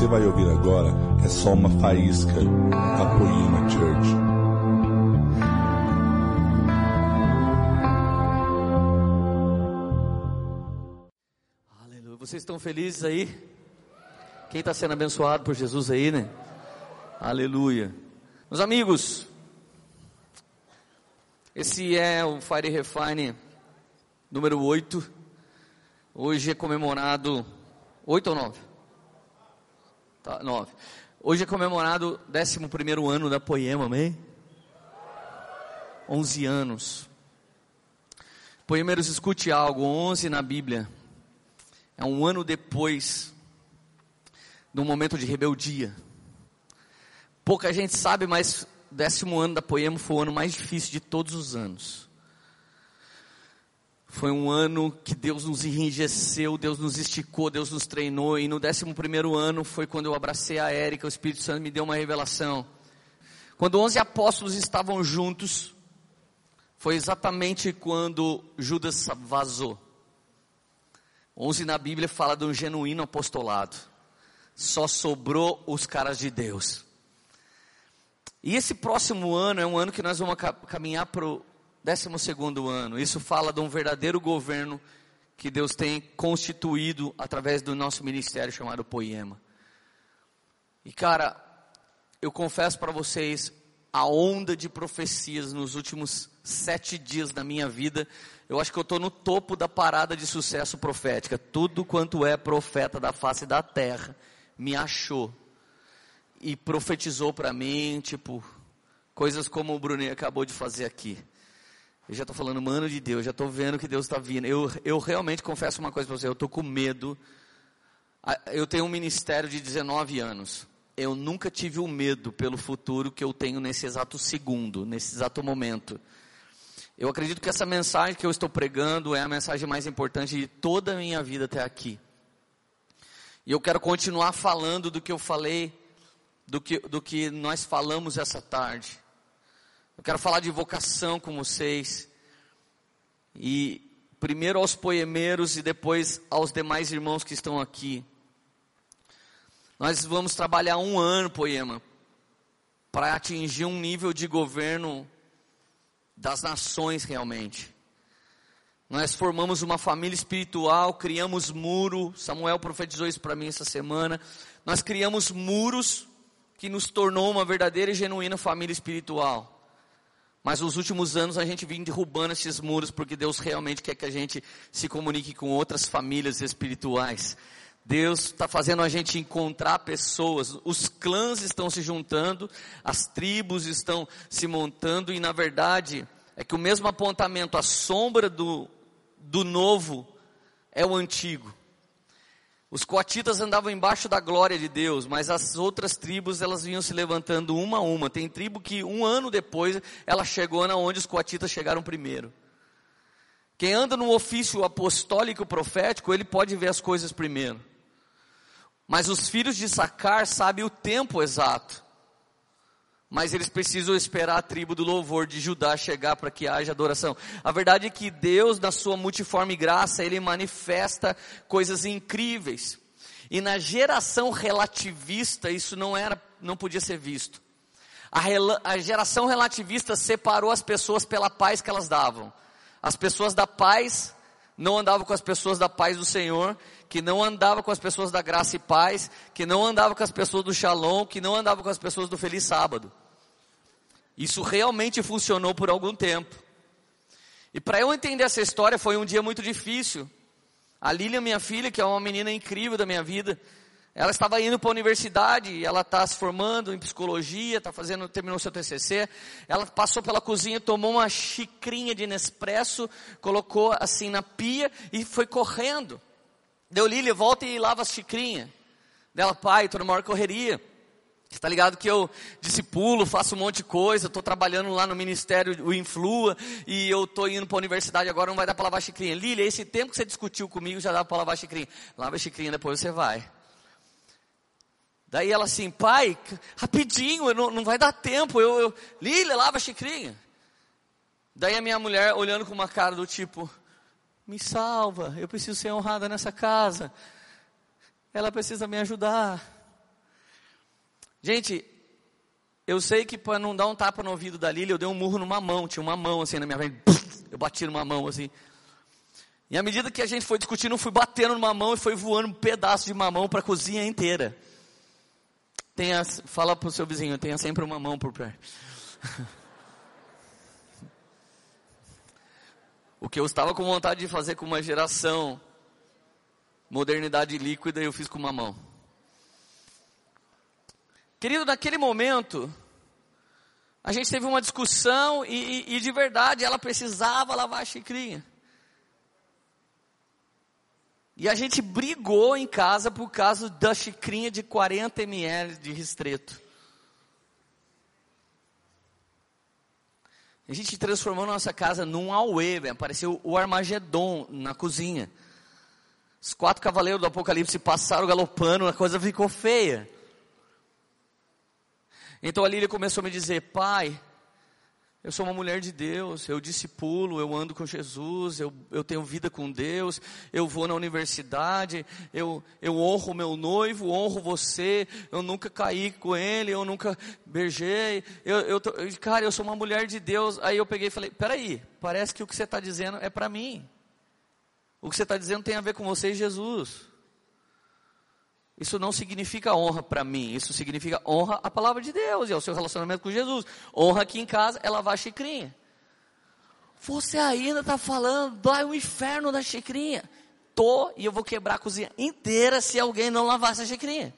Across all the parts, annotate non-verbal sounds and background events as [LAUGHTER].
você vai ouvir agora é só uma faísca da Poema Church. Aleluia. Vocês estão felizes aí? Quem está sendo abençoado por Jesus aí, né? Aleluia. Meus amigos, esse é o Fire Refine número 8. Hoje é comemorado 8 ou 9? Tá, 9. Hoje é comemorado o 11 ano da Poema, amém? 11 anos. Poemeiros, escute algo: 11 na Bíblia é um ano depois de um momento de rebeldia. Pouca gente sabe, mas décimo ano da Poema foi o ano mais difícil de todos os anos. Foi um ano que Deus nos enrijeceu, Deus nos esticou, Deus nos treinou. E no décimo primeiro ano foi quando eu abracei a Érica, o Espírito Santo me deu uma revelação. Quando onze apóstolos estavam juntos, foi exatamente quando Judas vazou. Onze na Bíblia fala de um genuíno apostolado. Só sobrou os caras de Deus. E esse próximo ano é um ano que nós vamos caminhar para o décimo segundo ano. Isso fala de um verdadeiro governo que Deus tem constituído através do nosso ministério chamado Poema. E cara, eu confesso para vocês, a onda de profecias nos últimos sete dias da minha vida, eu acho que eu estou no topo da parada de sucesso profética. Tudo quanto é profeta da face da terra me achou e profetizou para mim, tipo, coisas como o Brunet acabou de fazer aqui. Eu já estou falando, mano de Deus, já estou vendo que Deus está vindo. Eu, eu realmente confesso uma coisa para você, eu estou com medo. Eu tenho um ministério de 19 anos. Eu nunca tive o um medo pelo futuro que eu tenho nesse exato segundo, nesse exato momento. Eu acredito que essa mensagem que eu estou pregando é a mensagem mais importante de toda a minha vida até aqui. E eu quero continuar falando do que eu falei do que, do que nós falamos essa tarde. Eu quero falar de vocação com vocês. E primeiro aos poemeiros e depois aos demais irmãos que estão aqui. Nós vamos trabalhar um ano, poema, para atingir um nível de governo das nações realmente. Nós formamos uma família espiritual, criamos muro. Samuel profetizou isso para mim essa semana. Nós criamos muros que nos tornou uma verdadeira e genuína família espiritual. Mas nos últimos anos a gente vem derrubando esses muros porque Deus realmente quer que a gente se comunique com outras famílias espirituais. Deus está fazendo a gente encontrar pessoas, os clãs estão se juntando, as tribos estão se montando e na verdade é que o mesmo apontamento, a sombra do, do novo é o antigo. Os coatitas andavam embaixo da glória de Deus, mas as outras tribos elas vinham se levantando uma a uma. Tem tribo que um ano depois ela chegou na onde os coatitas chegaram primeiro. Quem anda no ofício apostólico profético, ele pode ver as coisas primeiro. Mas os filhos de Sacar sabem o tempo exato mas eles precisam esperar a tribo do louvor de Judá chegar para que haja adoração. A verdade é que Deus, na sua multiforme graça, ele manifesta coisas incríveis. E na geração relativista isso não era, não podia ser visto. A, a geração relativista separou as pessoas pela paz que elas davam. As pessoas da paz não andavam com as pessoas da paz do Senhor, que não andava com as pessoas da graça e paz, que não andava com as pessoas do shalom, que não andava com as pessoas do feliz sábado. Isso realmente funcionou por algum tempo. E para eu entender essa história foi um dia muito difícil. A Lilian, minha filha, que é uma menina incrível da minha vida, ela estava indo para a universidade, ela está se formando em psicologia, está fazendo, terminou seu TCC. Ela passou pela cozinha, tomou uma xicrinha de Nespresso, colocou assim na pia e foi correndo. Deu Lilian, volta e lava a xicrinha. Dela, pai, estou numa maior correria. Está ligado que eu discipulo, faço um monte de coisa, estou trabalhando lá no ministério, o Influa, e eu estou indo para a universidade agora, não vai dar para lavar xicrinha. Lília, esse tempo que você discutiu comigo já dá para lavar xicrinha. Lava a xicrinha, depois você vai. Daí ela assim, pai, rapidinho, não, não vai dar tempo. Eu, eu, Lília, lava a xicrinha. Daí a minha mulher olhando com uma cara do tipo, me salva, eu preciso ser honrada nessa casa. Ela precisa me ajudar. Gente, eu sei que para não dar um tapa no ouvido da Lília, eu dei um murro numa mão, tinha uma mão assim na minha frente, eu bati numa mão assim. E à medida que a gente foi discutindo, eu fui batendo numa mão e foi voando um pedaço de mamão para a cozinha inteira. Tenha, fala para o seu vizinho, tenha sempre uma mão por perto. [LAUGHS] que eu estava com vontade de fazer com uma geração, modernidade líquida, eu fiz com uma mão. Querido, naquele momento, a gente teve uma discussão e, e, e de verdade ela precisava lavar a xicrinha. E a gente brigou em casa por causa da xicrinha de 40 ml de ristreto. A gente transformou nossa casa num auê, apareceu o Armagedon na cozinha. Os quatro cavaleiros do Apocalipse passaram galopando, a coisa ficou feia. Então a Lília começou a me dizer, pai, eu sou uma mulher de Deus, eu discipulo, eu ando com Jesus, eu, eu tenho vida com Deus, eu vou na universidade, eu, eu honro meu noivo, honro você, eu nunca caí com ele, eu nunca beijei, eu, eu, cara, eu sou uma mulher de Deus. Aí eu peguei e falei: peraí, parece que o que você está dizendo é para mim, o que você está dizendo tem a ver com você e Jesus. Isso não significa honra para mim, isso significa honra à palavra de Deus e ao seu relacionamento com Jesus. Honra aqui em casa é lavar a xicrinha. Você ainda está falando do inferno da xicrinha. Tô e eu vou quebrar a cozinha inteira se alguém não lavar essa xicrinha.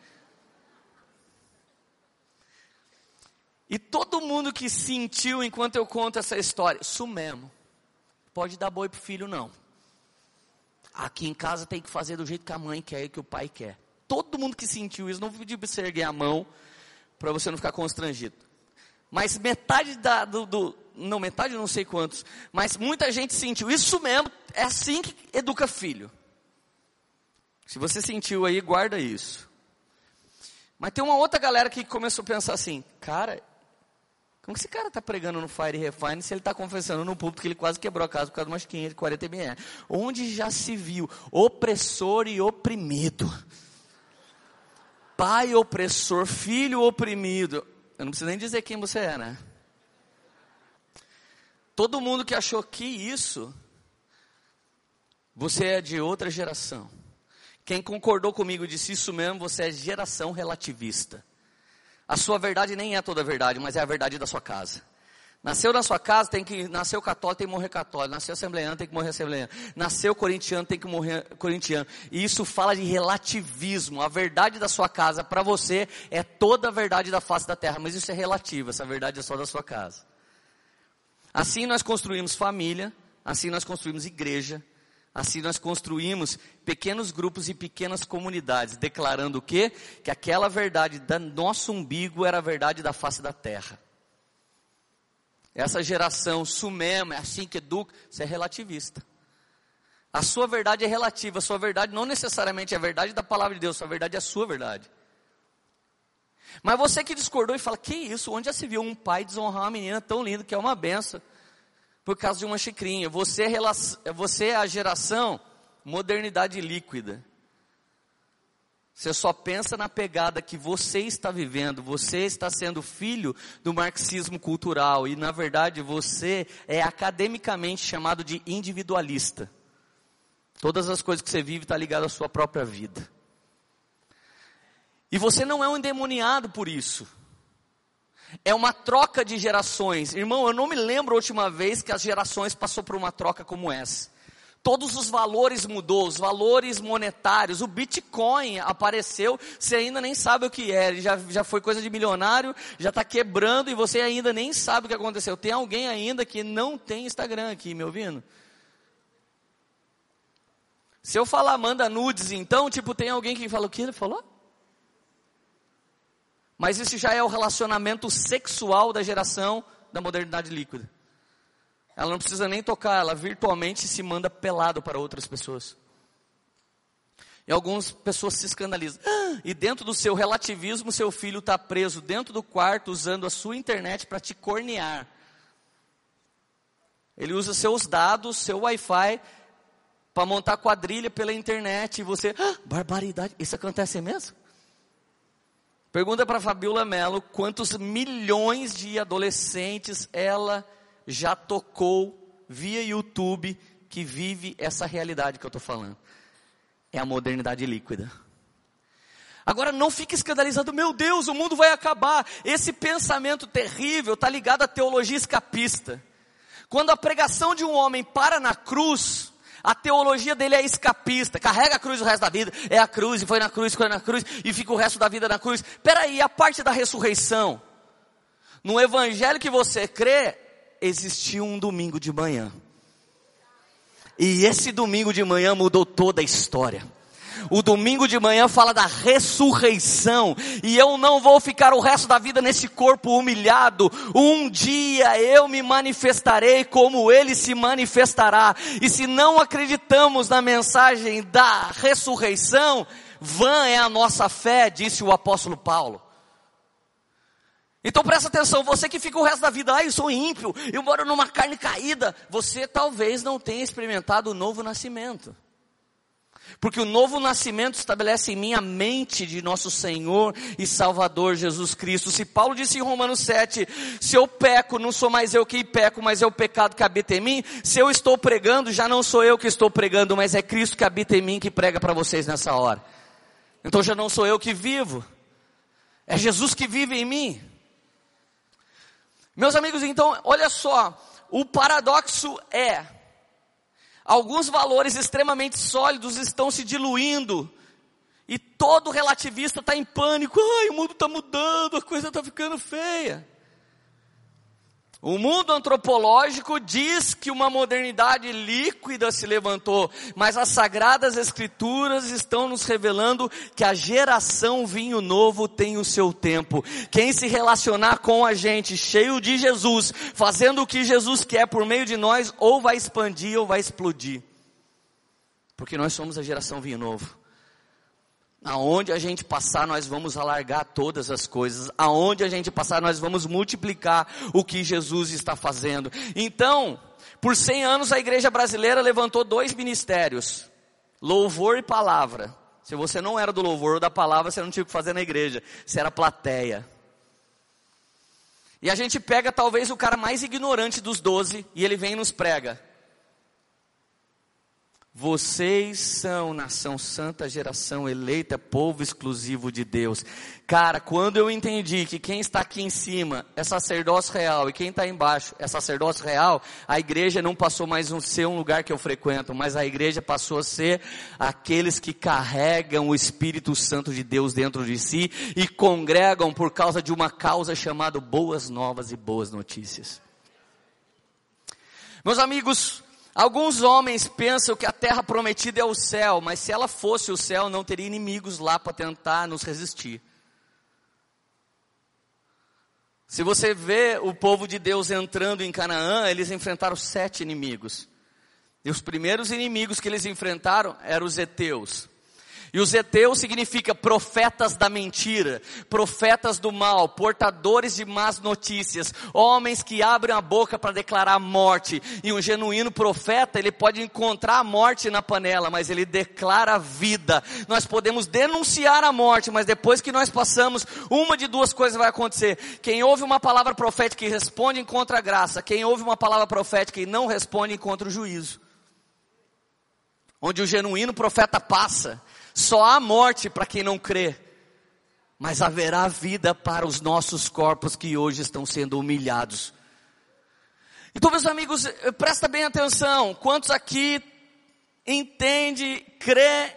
E todo mundo que sentiu enquanto eu conto essa história, isso mesmo. Pode dar boi pro filho não. Aqui em casa tem que fazer do jeito que a mãe quer e que o pai quer todo mundo que sentiu isso, não pedi para você erguer a mão, para você não ficar constrangido. Mas metade da, do, do, não metade não sei quantos, mas muita gente sentiu, isso mesmo, é assim que educa filho. Se você sentiu aí, guarda isso. Mas tem uma outra galera que começou a pensar assim, cara, como que esse cara está pregando no Fire Refine se ele está confessando no público que ele quase quebrou a casa por causa de umas 540 ml? Onde já se viu opressor e oprimido? Pai opressor, filho oprimido. Eu não preciso nem dizer quem você é, né? Todo mundo que achou que isso, você é de outra geração. Quem concordou comigo disse isso mesmo, você é geração relativista. A sua verdade nem é toda a verdade, mas é a verdade da sua casa. Nasceu na sua casa, tem que nasceu católico, tem que morrer católico. Nasceu assembleano, tem que morrer assembleano. Nasceu corintiano, tem que morrer corintiano. E isso fala de relativismo. A verdade da sua casa para você é toda a verdade da face da terra, mas isso é relativo, essa verdade é só da sua casa. Assim nós construímos família, assim nós construímos igreja, assim nós construímos pequenos grupos e pequenas comunidades, declarando o quê? Que aquela verdade do nosso umbigo era a verdade da face da terra. Essa geração sumema, é assim que educa, isso é relativista. A sua verdade é relativa, a sua verdade não necessariamente é a verdade da palavra de Deus, a sua verdade é a sua verdade. Mas você que discordou e fala, que isso, onde já se viu um pai desonrar uma menina tão linda que é uma benção, por causa de uma xicrinha? Você é, você é a geração modernidade líquida. Você só pensa na pegada que você está vivendo, você está sendo filho do marxismo cultural e, na verdade, você é academicamente chamado de individualista. Todas as coisas que você vive estão tá ligadas à sua própria vida. E você não é um endemoniado por isso. É uma troca de gerações. Irmão, eu não me lembro a última vez que as gerações passou por uma troca como essa. Todos os valores mudou, os valores monetários, o Bitcoin apareceu, você ainda nem sabe o que é, ele já, já foi coisa de milionário, já está quebrando e você ainda nem sabe o que aconteceu. Tem alguém ainda que não tem Instagram aqui, me ouvindo? Se eu falar manda nudes, então, tipo, tem alguém que fala o que ele falou? Mas isso já é o relacionamento sexual da geração da modernidade líquida. Ela não precisa nem tocar, ela virtualmente se manda pelado para outras pessoas. E algumas pessoas se escandalizam. E dentro do seu relativismo, seu filho está preso dentro do quarto usando a sua internet para te cornear. Ele usa seus dados, seu Wi-Fi, para montar quadrilha pela internet. E você, ah, barbaridade, isso acontece mesmo? Pergunta para Fabiola Mello quantos milhões de adolescentes ela já tocou via YouTube que vive essa realidade que eu estou falando. É a modernidade líquida. Agora não fique escandalizado, meu Deus, o mundo vai acabar. Esse pensamento terrível está ligado à teologia escapista. Quando a pregação de um homem para na cruz, a teologia dele é escapista, carrega a cruz o resto da vida, é a cruz, e foi na cruz, foi na cruz, e fica o resto da vida na cruz. Peraí, a parte da ressurreição. No evangelho que você crê, existiu um domingo de manhã. E esse domingo de manhã mudou toda a história. O domingo de manhã fala da ressurreição. E eu não vou ficar o resto da vida nesse corpo humilhado. Um dia eu me manifestarei como ele se manifestará. E se não acreditamos na mensagem da ressurreição, vã é a nossa fé, disse o apóstolo Paulo. Então presta atenção, você que fica o resto da vida, ah, eu sou ímpio, eu moro numa carne caída, você talvez não tenha experimentado o novo nascimento. Porque o novo nascimento estabelece em mim a mente de nosso Senhor e Salvador Jesus Cristo. Se Paulo disse em Romanos 7, se eu peco, não sou mais eu que peco, mas é o pecado que habita em mim. Se eu estou pregando, já não sou eu que estou pregando, mas é Cristo que habita em mim que prega para vocês nessa hora. Então já não sou eu que vivo. É Jesus que vive em mim. Meus amigos, então, olha só, o paradoxo é Alguns valores extremamente sólidos estão se diluindo. E todo relativista está em pânico. Ai, o mundo está mudando, a coisa está ficando feia. O mundo antropológico diz que uma modernidade líquida se levantou, mas as sagradas escrituras estão nos revelando que a geração vinho novo tem o seu tempo. Quem se relacionar com a gente cheio de Jesus, fazendo o que Jesus quer por meio de nós, ou vai expandir ou vai explodir. Porque nós somos a geração vinho novo. Aonde a gente passar, nós vamos alargar todas as coisas. Aonde a gente passar, nós vamos multiplicar o que Jesus está fazendo. Então, por 100 anos a igreja brasileira levantou dois ministérios: louvor e palavra. Se você não era do louvor ou da palavra, você não tinha o que fazer na igreja. Você era plateia. E a gente pega talvez o cara mais ignorante dos doze e ele vem e nos prega. Vocês são nação santa, geração eleita, povo exclusivo de Deus. Cara, quando eu entendi que quem está aqui em cima é sacerdócio real e quem está embaixo é sacerdócio real, a igreja não passou mais a ser um lugar que eu frequento, mas a igreja passou a ser aqueles que carregam o Espírito Santo de Deus dentro de si e congregam por causa de uma causa chamada boas novas e boas notícias. Meus amigos, Alguns homens pensam que a terra prometida é o céu, mas se ela fosse o céu, não teria inimigos lá para tentar nos resistir. Se você vê o povo de Deus entrando em Canaã, eles enfrentaram sete inimigos. E os primeiros inimigos que eles enfrentaram eram os heteus. E os heteus significa profetas da mentira, profetas do mal, portadores de más notícias, homens que abrem a boca para declarar morte. E um genuíno profeta, ele pode encontrar a morte na panela, mas ele declara vida. Nós podemos denunciar a morte, mas depois que nós passamos, uma de duas coisas vai acontecer. Quem ouve uma palavra profética e responde encontra a graça. Quem ouve uma palavra profética e não responde encontra o juízo. Onde o genuíno profeta passa, só há morte para quem não crê, mas haverá vida para os nossos corpos que hoje estão sendo humilhados. Então, meus amigos, presta bem atenção. Quantos aqui entende, crê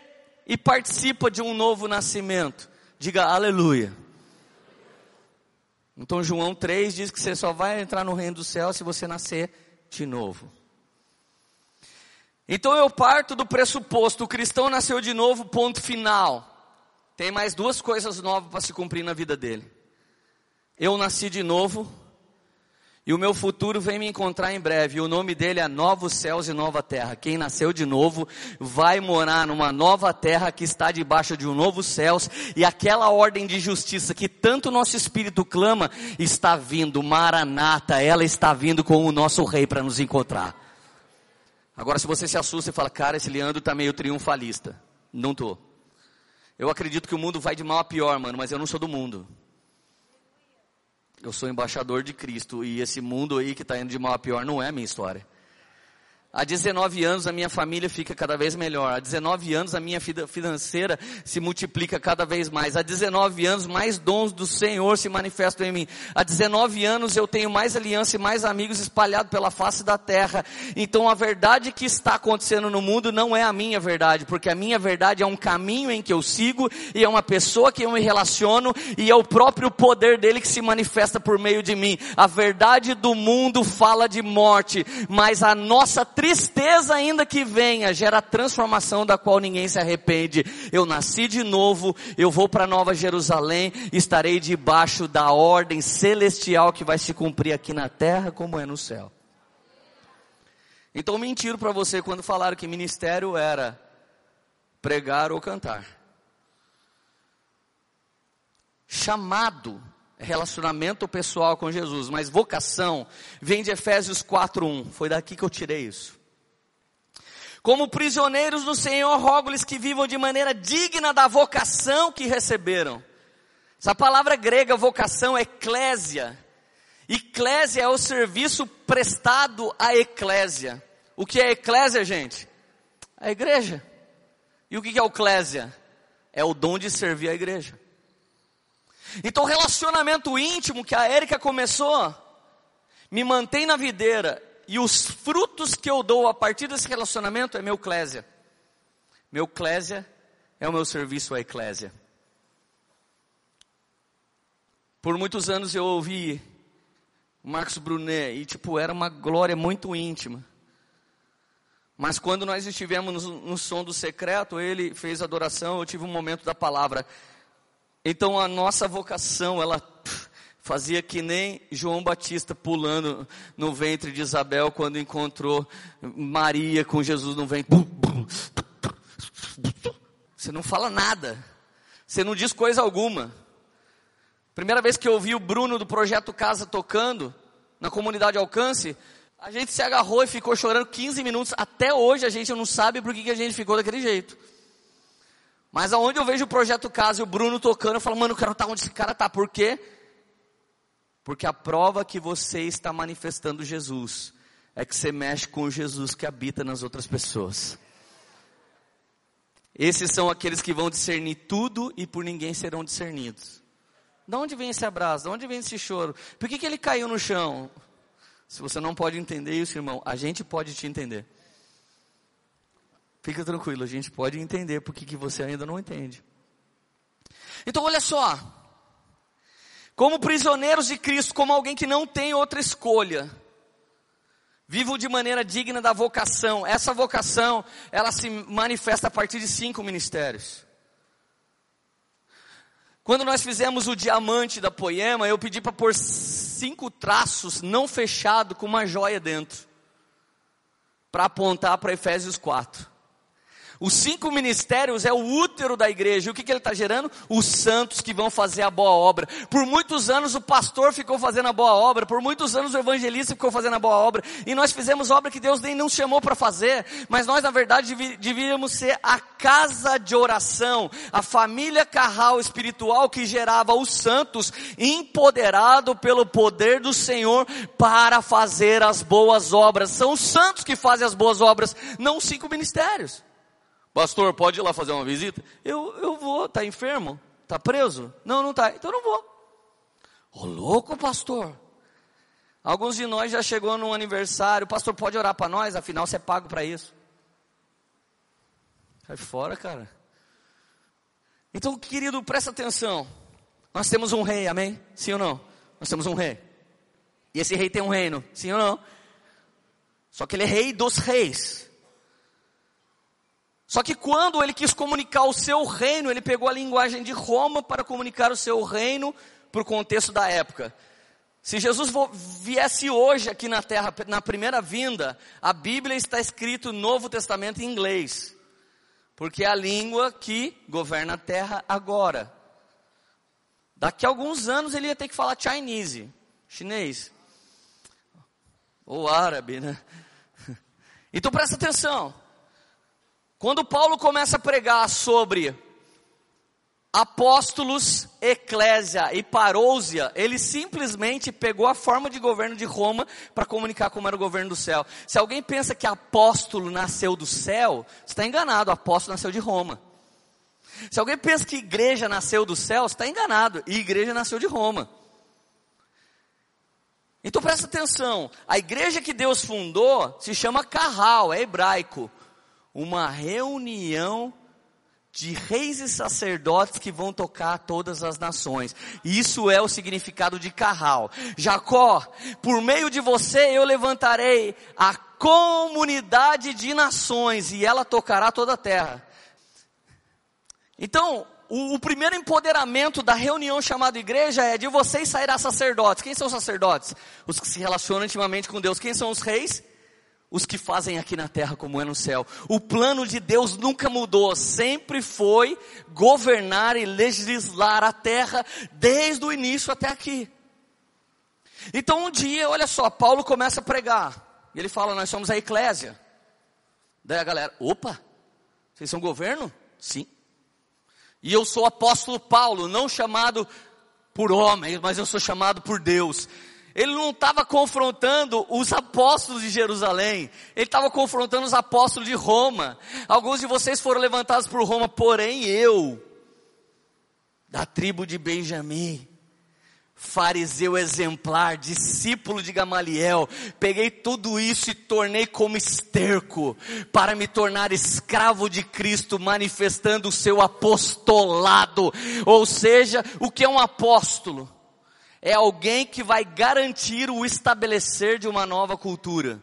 e participa de um novo nascimento? Diga aleluia. Então João 3 diz que você só vai entrar no reino do céu se você nascer de novo. Então eu parto do pressuposto, o cristão nasceu de novo, ponto final. Tem mais duas coisas novas para se cumprir na vida dele. Eu nasci de novo, e o meu futuro vem me encontrar em breve. E o nome dele é Novos Céus e Nova Terra. Quem nasceu de novo vai morar numa nova terra que está debaixo de um novo céus. E aquela ordem de justiça que tanto nosso espírito clama está vindo. Maranata, ela está vindo com o nosso rei para nos encontrar. Agora, se você se assusta e fala, cara, esse Leandro está meio triunfalista. Não tô. Eu acredito que o mundo vai de mal a pior, mano, mas eu não sou do mundo. Eu sou embaixador de Cristo e esse mundo aí que está indo de mal a pior não é a minha história. Há 19 anos a minha família fica cada vez melhor. Há 19 anos a minha vida financeira se multiplica cada vez mais. Há 19 anos mais dons do Senhor se manifestam em mim. Há 19 anos eu tenho mais aliança e mais amigos espalhados pela face da terra. Então a verdade que está acontecendo no mundo não é a minha verdade, porque a minha verdade é um caminho em que eu sigo e é uma pessoa que eu me relaciono e é o próprio poder dele que se manifesta por meio de mim. A verdade do mundo fala de morte, mas a nossa tristeza ainda que venha, gera transformação da qual ninguém se arrepende. Eu nasci de novo, eu vou para Nova Jerusalém, estarei debaixo da ordem celestial que vai se cumprir aqui na terra como é no céu. Então mentiram para você quando falaram que ministério era pregar ou cantar. Chamado relacionamento pessoal com Jesus, mas vocação vem de Efésios 4:1. Foi daqui que eu tirei isso. Como prisioneiros do Senhor, rogo-lhes que vivam de maneira digna da vocação que receberam. Essa palavra grega vocação é eclésia. Eclésia é o serviço prestado à eclésia. O que é eclésia, gente? A igreja. E o que é eclésia? É o dom de servir a igreja. Então, o relacionamento íntimo que a Érica começou me mantém na videira e os frutos que eu dou a partir desse relacionamento é meu clésia. Meu clésia é o meu serviço à eclésia. Por muitos anos eu ouvi Marcos Brunet e tipo era uma glória muito íntima. Mas quando nós estivemos no, no som do secreto, ele fez adoração, eu tive um momento da palavra. Então a nossa vocação, ela fazia que nem João Batista pulando no ventre de Isabel quando encontrou Maria com Jesus no ventre. Você não fala nada. Você não diz coisa alguma. Primeira vez que eu ouvi o Bruno do Projeto Casa tocando na comunidade Alcance, a gente se agarrou e ficou chorando 15 minutos. Até hoje a gente não sabe por que a gente ficou daquele jeito. Mas aonde eu vejo o projeto Casa e o Bruno tocando, eu falo, mano, eu quero estar onde esse cara está. Por quê? Porque a prova que você está manifestando Jesus é que você mexe com o Jesus que habita nas outras pessoas. Esses são aqueles que vão discernir tudo e por ninguém serão discernidos. De onde vem esse abraço? De onde vem esse choro? Por que, que ele caiu no chão? Se você não pode entender isso, irmão, a gente pode te entender. Fica tranquilo, a gente pode entender porque que você ainda não entende. Então olha só. Como prisioneiros de Cristo, como alguém que não tem outra escolha. Vivo de maneira digna da vocação. Essa vocação, ela se manifesta a partir de cinco ministérios. Quando nós fizemos o diamante da poema, eu pedi para pôr cinco traços não fechados com uma joia dentro. Para apontar para Efésios 4. Os cinco ministérios é o útero da igreja. E o que, que ele está gerando? Os santos que vão fazer a boa obra. Por muitos anos o pastor ficou fazendo a boa obra. Por muitos anos o evangelista ficou fazendo a boa obra. E nós fizemos obra que Deus nem não chamou para fazer. Mas nós, na verdade, devíamos ser a casa de oração. A família carral espiritual que gerava os santos empoderado pelo poder do Senhor para fazer as boas obras. São os santos que fazem as boas obras, não os cinco ministérios. Pastor, pode ir lá fazer uma visita? Eu, eu vou, tá enfermo? Tá preso? Não, não tá. Então não vou. Ô oh, louco, pastor. Alguns de nós já chegou num aniversário, pastor, pode orar para nós, afinal você é pago para isso. Sai fora, cara. Então, querido, presta atenção. Nós temos um rei, amém? Sim ou não? Nós temos um rei. E esse rei tem um reino, sim ou não? Só que ele é rei dos reis. Só que quando ele quis comunicar o seu reino, ele pegou a linguagem de Roma para comunicar o seu reino para o contexto da época. Se Jesus viesse hoje aqui na terra, na primeira vinda, a Bíblia está escrito no Novo Testamento em inglês. Porque é a língua que governa a terra agora. Daqui a alguns anos ele ia ter que falar Chinese, chinês. Ou árabe, né? [LAUGHS] Então presta atenção. Quando Paulo começa a pregar sobre apóstolos, eclésia e parousia, ele simplesmente pegou a forma de governo de Roma para comunicar como era o governo do céu. Se alguém pensa que apóstolo nasceu do céu, está enganado, apóstolo nasceu de Roma. Se alguém pensa que igreja nasceu do céu, está enganado, e igreja nasceu de Roma. Então presta atenção, a igreja que Deus fundou se chama Carral, é hebraico. Uma reunião de reis e sacerdotes que vão tocar todas as nações. Isso é o significado de Carral. Jacó, por meio de você eu levantarei a comunidade de nações e ela tocará toda a terra. Então, o, o, primeiro empoderamento da reunião chamada igreja é de vocês sairá sacerdotes. Quem são os sacerdotes? Os que se relacionam intimamente com Deus. Quem são os reis? Os que fazem aqui na terra como é no céu. O plano de Deus nunca mudou, sempre foi governar e legislar a terra desde o início até aqui. Então um dia, olha só, Paulo começa a pregar. E ele fala: Nós somos a eclésia. Daí a galera, opa, vocês são governo? Sim. E eu sou apóstolo Paulo, não chamado por homens, mas eu sou chamado por Deus. Ele não estava confrontando os apóstolos de Jerusalém, ele estava confrontando os apóstolos de Roma. Alguns de vocês foram levantados por Roma, porém eu, da tribo de Benjamim, fariseu exemplar, discípulo de Gamaliel, peguei tudo isso e tornei como esterco, para me tornar escravo de Cristo, manifestando o seu apostolado. Ou seja, o que é um apóstolo? É alguém que vai garantir o estabelecer de uma nova cultura.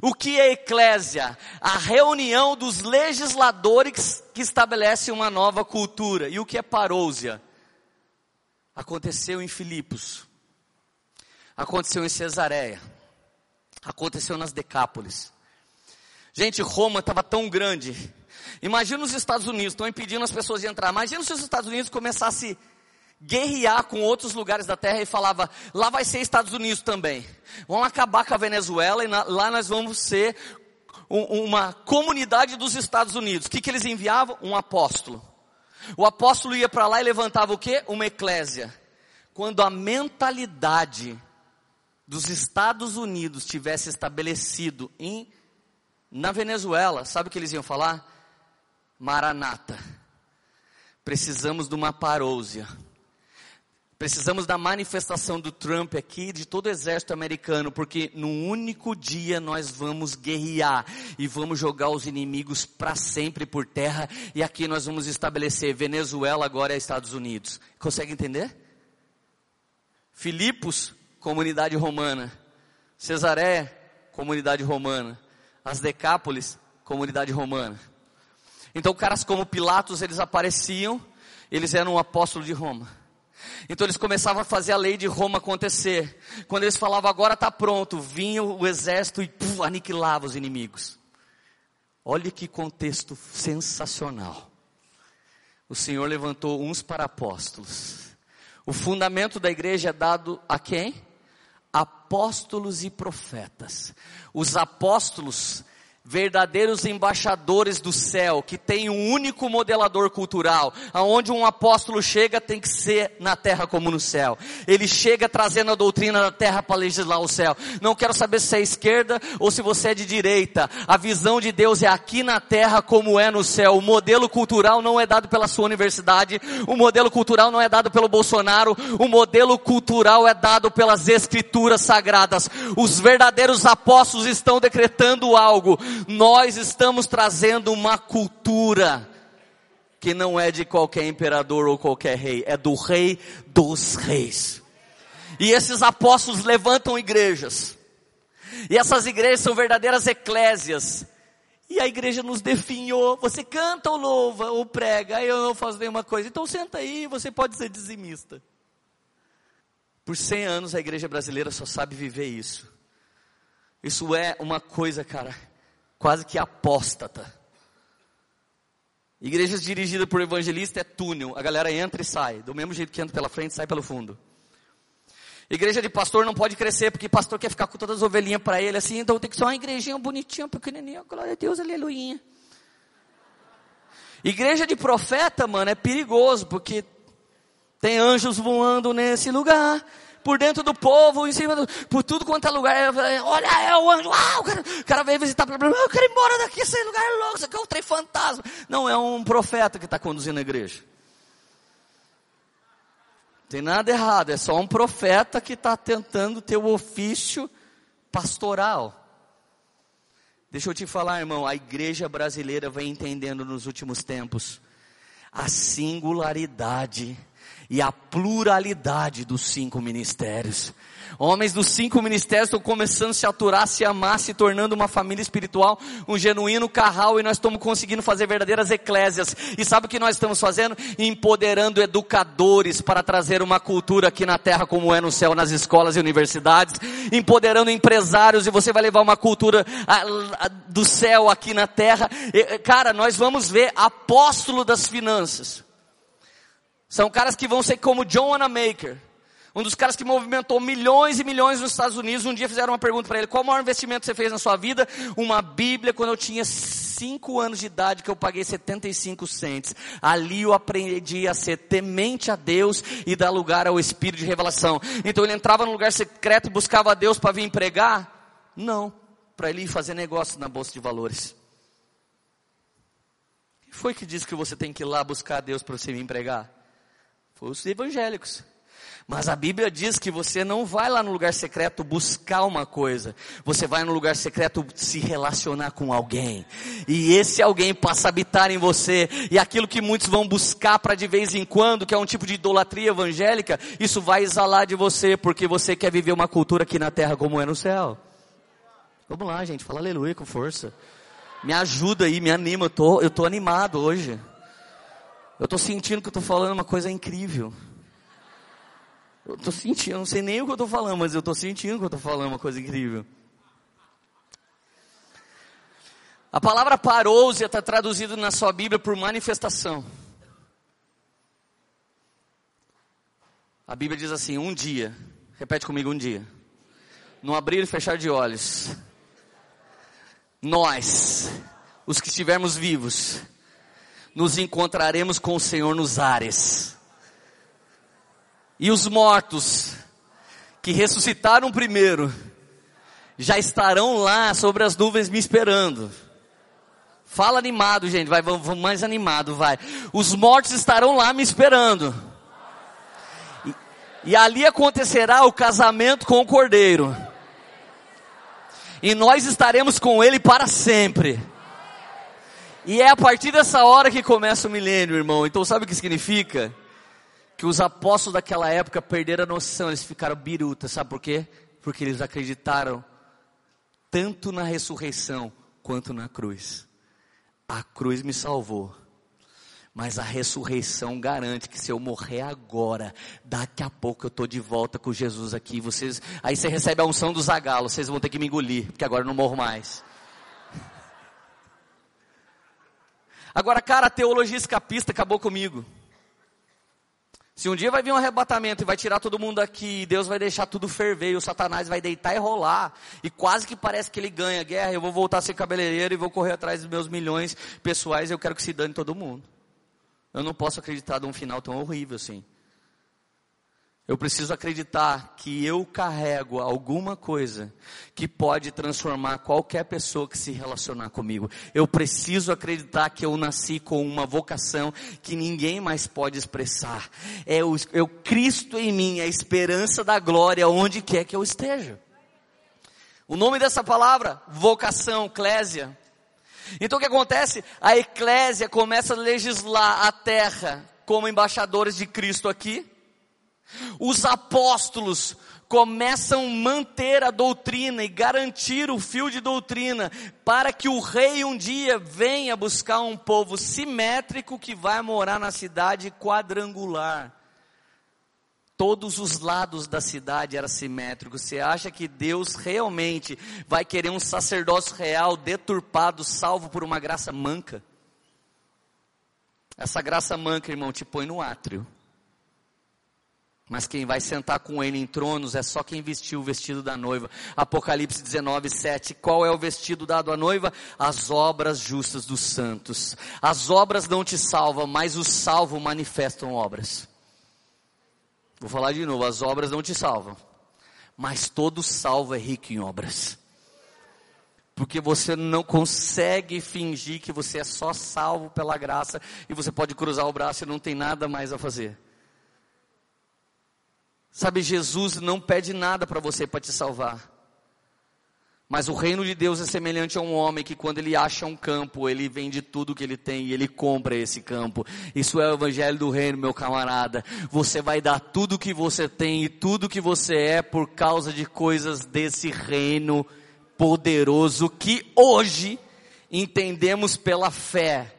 O que é eclésia? A reunião dos legisladores que estabelece uma nova cultura. E o que é parousia? Aconteceu em Filipos. Aconteceu em Cesareia. Aconteceu nas Decápolis. Gente, Roma estava tão grande. Imagina os Estados Unidos, estão impedindo as pessoas de entrar. Imagina se os Estados Unidos começassem guerrear com outros lugares da terra e falava: lá vai ser Estados Unidos também. Vamos acabar com a Venezuela e na, lá nós vamos ser um, uma comunidade dos Estados Unidos. O que, que eles enviavam? Um apóstolo. O apóstolo ia para lá e levantava o quê? Uma eclésia. Quando a mentalidade dos Estados Unidos tivesse estabelecido em na Venezuela, sabe o que eles iam falar? Maranata. Precisamos de uma parousia Precisamos da manifestação do Trump aqui, de todo o exército americano, porque num único dia nós vamos guerrear e vamos jogar os inimigos para sempre por terra, e aqui nós vamos estabelecer Venezuela agora é Estados Unidos. Consegue entender? Filipos, comunidade romana. Cesaré, comunidade romana. As Decápolis, comunidade romana. Então caras como Pilatos, eles apareciam, eles eram um apóstolo de Roma. Então eles começavam a fazer a lei de Roma acontecer. Quando eles falavam agora está pronto, vinha o exército e puf, aniquilava os inimigos. Olha que contexto sensacional. O Senhor levantou uns para apóstolos. O fundamento da igreja é dado a quem? Apóstolos e profetas. Os apóstolos verdadeiros embaixadores do céu, que tem um único modelador cultural, aonde um apóstolo chega tem que ser na terra como no céu. Ele chega trazendo a doutrina da terra para legislar o céu. Não quero saber se é esquerda ou se você é de direita. A visão de Deus é aqui na terra como é no céu. O modelo cultural não é dado pela sua universidade, o modelo cultural não é dado pelo Bolsonaro, o modelo cultural é dado pelas escrituras sagradas. Os verdadeiros apóstolos estão decretando algo nós estamos trazendo uma cultura que não é de qualquer imperador ou qualquer rei, é do rei dos reis. E esses apóstolos levantam igrejas. E essas igrejas são verdadeiras eclésias. E a igreja nos definhou. Você canta ou louva ou prega. Aí eu não faço nenhuma coisa. Então senta aí, você pode ser dizimista. Por 100 anos a igreja brasileira só sabe viver isso. Isso é uma coisa, cara, quase que apóstata. Igrejas dirigidas por evangelista é túnel, a galera entra e sai, do mesmo jeito que entra pela frente, sai pelo fundo. Igreja de pastor não pode crescer, porque pastor quer ficar com todas as ovelhinhas para ele, assim, então tem que ser uma igrejinha bonitinha, pequenininha, glória a Deus, aleluia. Igreja de profeta, mano, é perigoso, porque tem anjos voando nesse lugar, por dentro do povo, em cima do, por tudo quanto é lugar. Olha, é o anjo, ah, o cara, o cara veio visitar, eu quero ir embora daqui, esse lugar é louco, isso aqui é um trem fantasma. Não, é um profeta que está conduzindo a igreja. Tem nada errado, é só um profeta que está tentando ter o ofício pastoral. Deixa eu te falar, irmão, a igreja brasileira vem entendendo nos últimos tempos a singularidade e a pluralidade dos cinco ministérios. Homens dos cinco ministérios estão começando a se aturar, se amar, se tornando uma família espiritual, um genuíno carral, e nós estamos conseguindo fazer verdadeiras eclésias. E sabe o que nós estamos fazendo? Empoderando educadores para trazer uma cultura aqui na terra como é no céu, nas escolas e universidades, empoderando empresários, e você vai levar uma cultura do céu aqui na terra. Cara, nós vamos ver apóstolo das finanças. São caras que vão ser como John Wanamaker, um dos caras que movimentou milhões e milhões nos Estados Unidos. Um dia fizeram uma pergunta para ele: qual o maior investimento você fez na sua vida? Uma Bíblia, quando eu tinha 5 anos de idade, que eu paguei 75 centes. Ali eu aprendi a ser temente a Deus e dar lugar ao Espírito de revelação. Então ele entrava num lugar secreto e buscava a Deus para vir pregar? Não, para ele ir fazer negócio na bolsa de valores. Quem foi que disse que você tem que ir lá buscar a Deus para você vir pregar? Foi os evangélicos. Mas a Bíblia diz que você não vai lá no lugar secreto buscar uma coisa. Você vai no lugar secreto se relacionar com alguém. E esse alguém passa a habitar em você. E aquilo que muitos vão buscar para de vez em quando, que é um tipo de idolatria evangélica, isso vai exalar de você, porque você quer viver uma cultura aqui na terra como é no céu. Vamos lá, gente, fala aleluia com força. Me ajuda aí, me anima. Eu tô, eu tô animado hoje. Eu estou sentindo que eu estou falando uma coisa incrível. Eu estou sentindo, eu não sei nem o que eu estou falando, mas eu estou sentindo que eu estou falando uma coisa incrível. A palavra parousia está traduzida na sua Bíblia por manifestação. A Bíblia diz assim: um dia, repete comigo, um dia, no abrir e fechar de olhos, nós, os que estivermos vivos, nos encontraremos com o Senhor nos ares. E os mortos que ressuscitaram primeiro já estarão lá sobre as nuvens me esperando. Fala animado, gente, vai, vamos mais animado, vai. Os mortos estarão lá me esperando. E, e ali acontecerá o casamento com o cordeiro. E nós estaremos com ele para sempre. E é a partir dessa hora que começa o milênio, irmão. Então sabe o que significa? Que os apóstolos daquela época perderam a noção, eles ficaram birutas, sabe por quê? Porque eles acreditaram tanto na ressurreição quanto na cruz. A cruz me salvou. Mas a ressurreição garante que se eu morrer agora, daqui a pouco eu estou de volta com Jesus aqui. Vocês, aí você recebe a unção dos agalos, vocês vão ter que me engolir, porque agora eu não morro mais. Agora, cara, a teologia escapista acabou comigo. Se um dia vai vir um arrebatamento e vai tirar todo mundo aqui, Deus vai deixar tudo ferver, e o Satanás vai deitar e rolar, e quase que parece que ele ganha a guerra, eu vou voltar a ser cabeleireiro e vou correr atrás dos meus milhões pessoais, eu quero que se dane todo mundo. Eu não posso acreditar num final tão horrível assim. Eu preciso acreditar que eu carrego alguma coisa que pode transformar qualquer pessoa que se relacionar comigo. Eu preciso acreditar que eu nasci com uma vocação que ninguém mais pode expressar. É o, é o Cristo em mim, a esperança da glória onde quer que eu esteja. O nome dessa palavra, vocação, eclésia. Então o que acontece? A eclésia começa a legislar a terra como embaixadores de Cristo aqui os apóstolos começam a manter a doutrina e garantir o fio de doutrina para que o rei um dia venha buscar um povo simétrico que vai morar na cidade quadrangular. Todos os lados da cidade eram simétricos. Você acha que Deus realmente vai querer um sacerdócio real deturpado, salvo por uma graça manca? Essa graça manca, irmão, te põe no átrio Mas quem vai sentar com ele em tronos é só quem vestiu o vestido da noiva. Apocalipse 19, 7. Qual é o vestido dado à noiva? As obras justas dos santos. As obras não te salvam, mas o salvo manifestam obras. Vou falar de novo, as obras não te salvam. Mas todo salvo é rico em obras. Porque você não consegue fingir que você é só salvo pela graça e você pode cruzar o braço e não tem nada mais a fazer. Sabe, Jesus não pede nada para você para te salvar. Mas o reino de Deus é semelhante a um homem que quando ele acha um campo, ele vende tudo que ele tem e ele compra esse campo. Isso é o evangelho do reino, meu camarada. Você vai dar tudo que você tem e tudo que você é por causa de coisas desse reino poderoso que hoje entendemos pela fé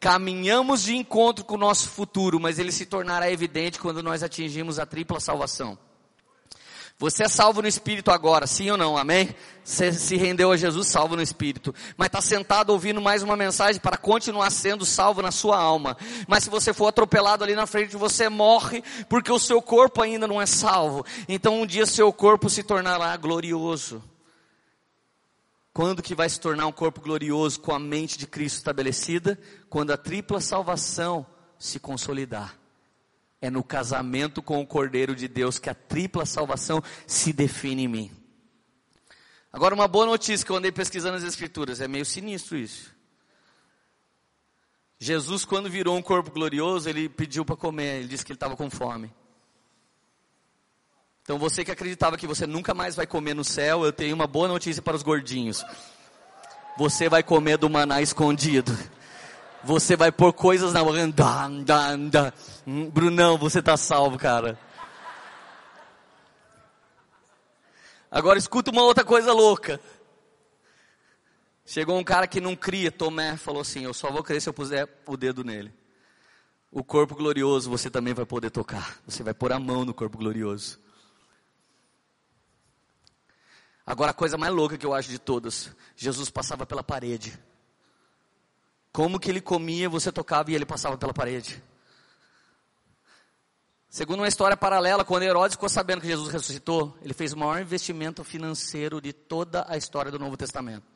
caminhamos de encontro com o nosso futuro, mas ele se tornará evidente quando nós atingimos a tripla salvação. Você é salvo no Espírito agora, sim ou não? Amém? Você se rendeu a Jesus salvo no Espírito. Mas está sentado ouvindo mais uma mensagem para continuar sendo salvo na sua alma. Mas se você for atropelado ali na frente, você morre porque o seu corpo ainda não é salvo. Então um dia seu corpo se tornará glorioso. Quando que vai se tornar um corpo glorioso com a mente de Cristo estabelecida? Quando a tripla salvação se consolidar. É no casamento com o Cordeiro de Deus que a tripla salvação se define em mim. Agora uma boa notícia que eu andei pesquisando as escrituras, é meio sinistro isso. Jesus quando virou um corpo glorioso, ele pediu para comer, ele disse que ele estava com fome. Então você que acreditava que você nunca mais vai comer no céu, eu tenho uma boa notícia para os gordinhos. Você vai comer do maná escondido. Você vai pôr coisas na boca. Hum, Brunão, você está salvo, cara. Agora escuta uma outra coisa louca. Chegou um cara que não cria, Tomé, falou assim: Eu só vou crer se eu puser o dedo nele. O corpo glorioso você também vai poder tocar. Você vai pôr a mão no corpo glorioso. Agora a coisa mais louca que eu acho de todas, Jesus passava pela parede. Como que ele comia, você tocava e ele passava pela parede. Segundo uma história paralela, quando Herodes ficou sabendo que Jesus ressuscitou, ele fez o maior investimento financeiro de toda a história do Novo Testamento.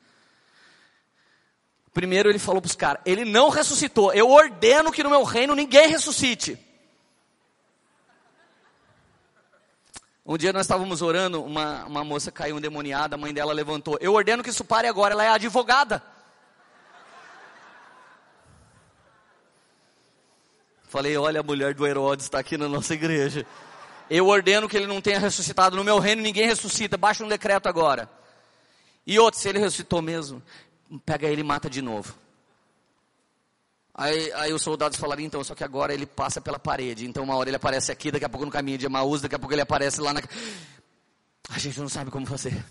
Primeiro ele falou para os caras, ele não ressuscitou, eu ordeno que no meu reino ninguém ressuscite. Um dia nós estávamos orando, uma, uma moça caiu endemoniada, a mãe dela levantou. Eu ordeno que isso pare agora, ela é advogada. Falei, olha, a mulher do Herodes está aqui na nossa igreja. Eu ordeno que ele não tenha ressuscitado. No meu reino ninguém ressuscita, baixa um decreto agora. E outro, se ele ressuscitou mesmo, pega ele e mata de novo. Aí, aí os soldados falaram, então, só que agora ele passa pela parede. Então uma hora ele aparece aqui, daqui a pouco no caminho de Emaús, daqui a pouco ele aparece lá na... A gente não sabe como fazer.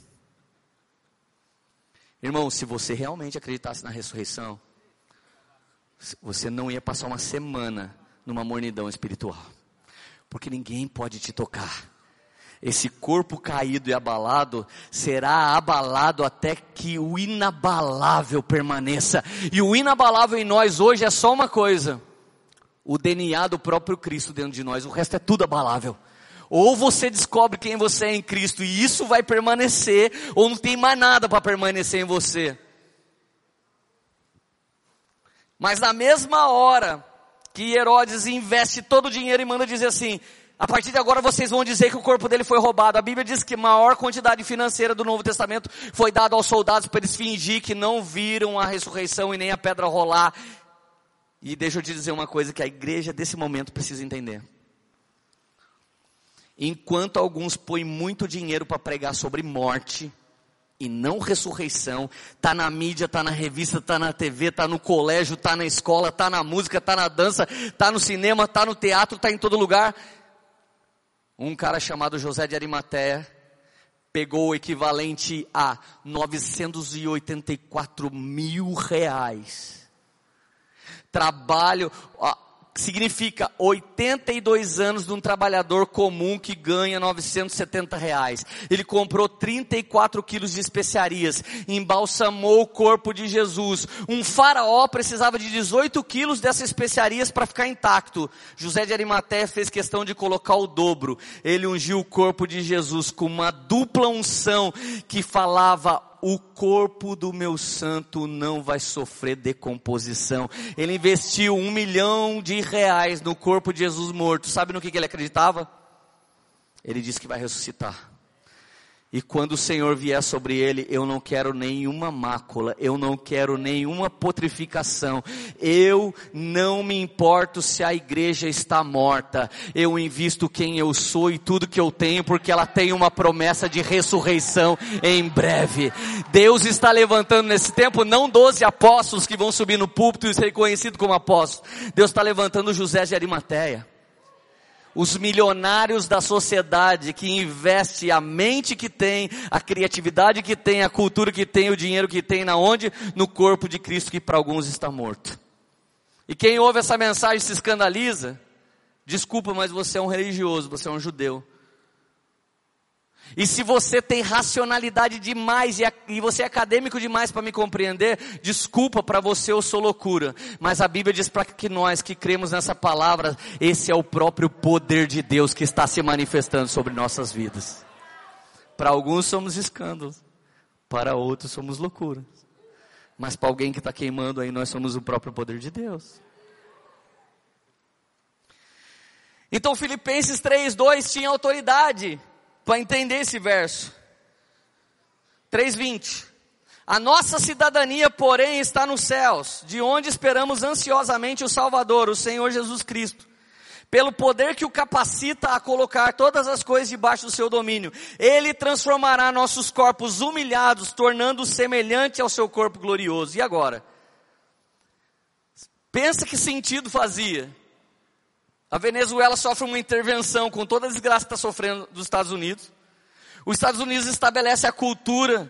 Irmão, se você realmente acreditasse na ressurreição, você não ia passar uma semana numa mornidão espiritual. Porque ninguém pode te tocar esse corpo caído e abalado será abalado até que o inabalável permaneça. E o inabalável em nós hoje é só uma coisa: o DNA do próprio Cristo dentro de nós, o resto é tudo abalável. Ou você descobre quem você é em Cristo e isso vai permanecer, ou não tem mais nada para permanecer em você. Mas na mesma hora que Herodes investe todo o dinheiro e manda dizer assim: a partir de agora vocês vão dizer que o corpo dele foi roubado. A Bíblia diz que a maior quantidade financeira do Novo Testamento foi dada aos soldados para eles fingir que não viram a ressurreição e nem a pedra rolar. E deixa eu te dizer uma coisa que a igreja desse momento precisa entender. Enquanto alguns põem muito dinheiro para pregar sobre morte e não ressurreição, tá na mídia, tá na revista, tá na TV, tá no colégio, tá na escola, tá na música, tá na dança, tá no cinema, tá no teatro, tá em todo lugar um cara chamado José de Arimateia pegou o equivalente a 984 mil reais. Trabalho, significa 82 anos de um trabalhador comum que ganha 970 reais. Ele comprou 34 quilos de especiarias, embalsamou o corpo de Jesus. Um faraó precisava de 18 quilos dessas especiarias para ficar intacto. José de Arimateia fez questão de colocar o dobro. Ele ungiu o corpo de Jesus com uma dupla unção que falava o corpo do meu santo não vai sofrer decomposição. Ele investiu um milhão de reais no corpo de Jesus morto. Sabe no que, que ele acreditava? Ele disse que vai ressuscitar. E quando o Senhor vier sobre ele, eu não quero nenhuma mácula, eu não quero nenhuma putrificação, eu não me importo se a igreja está morta, eu invisto quem eu sou e tudo que eu tenho, porque ela tem uma promessa de ressurreição em breve. Deus está levantando nesse tempo não doze apóstolos que vão subir no púlpito e ser conhecidos como apóstolos, Deus está levantando José de Arimateia os milionários da sociedade que investe a mente que tem, a criatividade que tem, a cultura que tem, o dinheiro que tem, na onde? No corpo de Cristo que para alguns está morto. E quem ouve essa mensagem se escandaliza, desculpa, mas você é um religioso, você é um judeu. E se você tem racionalidade demais e, e você é acadêmico demais para me compreender, desculpa para você eu sou loucura. Mas a Bíblia diz para que nós que cremos nessa palavra, esse é o próprio poder de Deus que está se manifestando sobre nossas vidas. Para alguns somos escândalos, para outros somos loucura. Mas para alguém que está queimando aí, nós somos o próprio poder de Deus. Então Filipenses 3,2 tinha autoridade para entender esse verso. 3:20. A nossa cidadania, porém, está nos céus, de onde esperamos ansiosamente o Salvador, o Senhor Jesus Cristo. Pelo poder que o capacita a colocar todas as coisas debaixo do seu domínio, ele transformará nossos corpos humilhados, tornando-os semelhante ao seu corpo glorioso. E agora? Pensa que sentido fazia a Venezuela sofre uma intervenção com toda a desgraça que está sofrendo dos Estados Unidos. Os Estados Unidos estabelece a cultura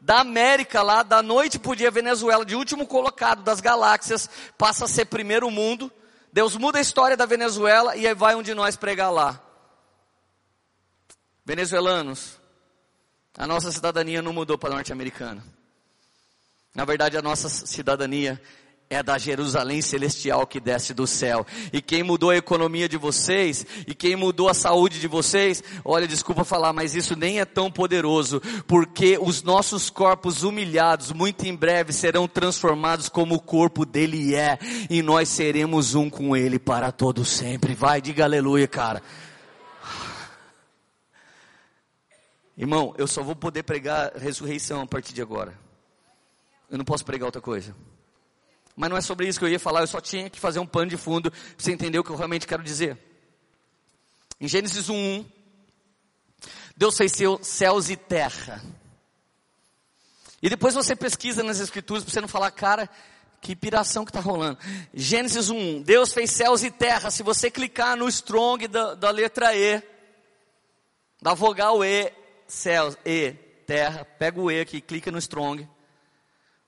da América lá, da noite para o dia, Venezuela, de último colocado das galáxias, passa a ser primeiro mundo. Deus muda a história da Venezuela e aí vai um de nós pregar lá. Venezuelanos, a nossa cidadania não mudou para norte-americana. Na verdade, a nossa cidadania é da Jerusalém celestial que desce do céu. E quem mudou a economia de vocês, e quem mudou a saúde de vocês, olha, desculpa falar, mas isso nem é tão poderoso, porque os nossos corpos humilhados, muito em breve, serão transformados como o corpo dele é, e nós seremos um com ele para todo sempre. Vai, diga aleluia, cara. Irmão, eu só vou poder pregar ressurreição a partir de agora. Eu não posso pregar outra coisa. Mas não é sobre isso que eu ia falar, eu só tinha que fazer um pano de fundo para você entender o que eu realmente quero dizer. Em Gênesis 1, Deus fez céus e terra. E depois você pesquisa nas escrituras para você não falar, cara, que piração que está rolando. Gênesis 1, Deus fez céus e terra. Se você clicar no strong da, da letra E, da vogal E, céus, E, terra, pega o E aqui, clica no strong.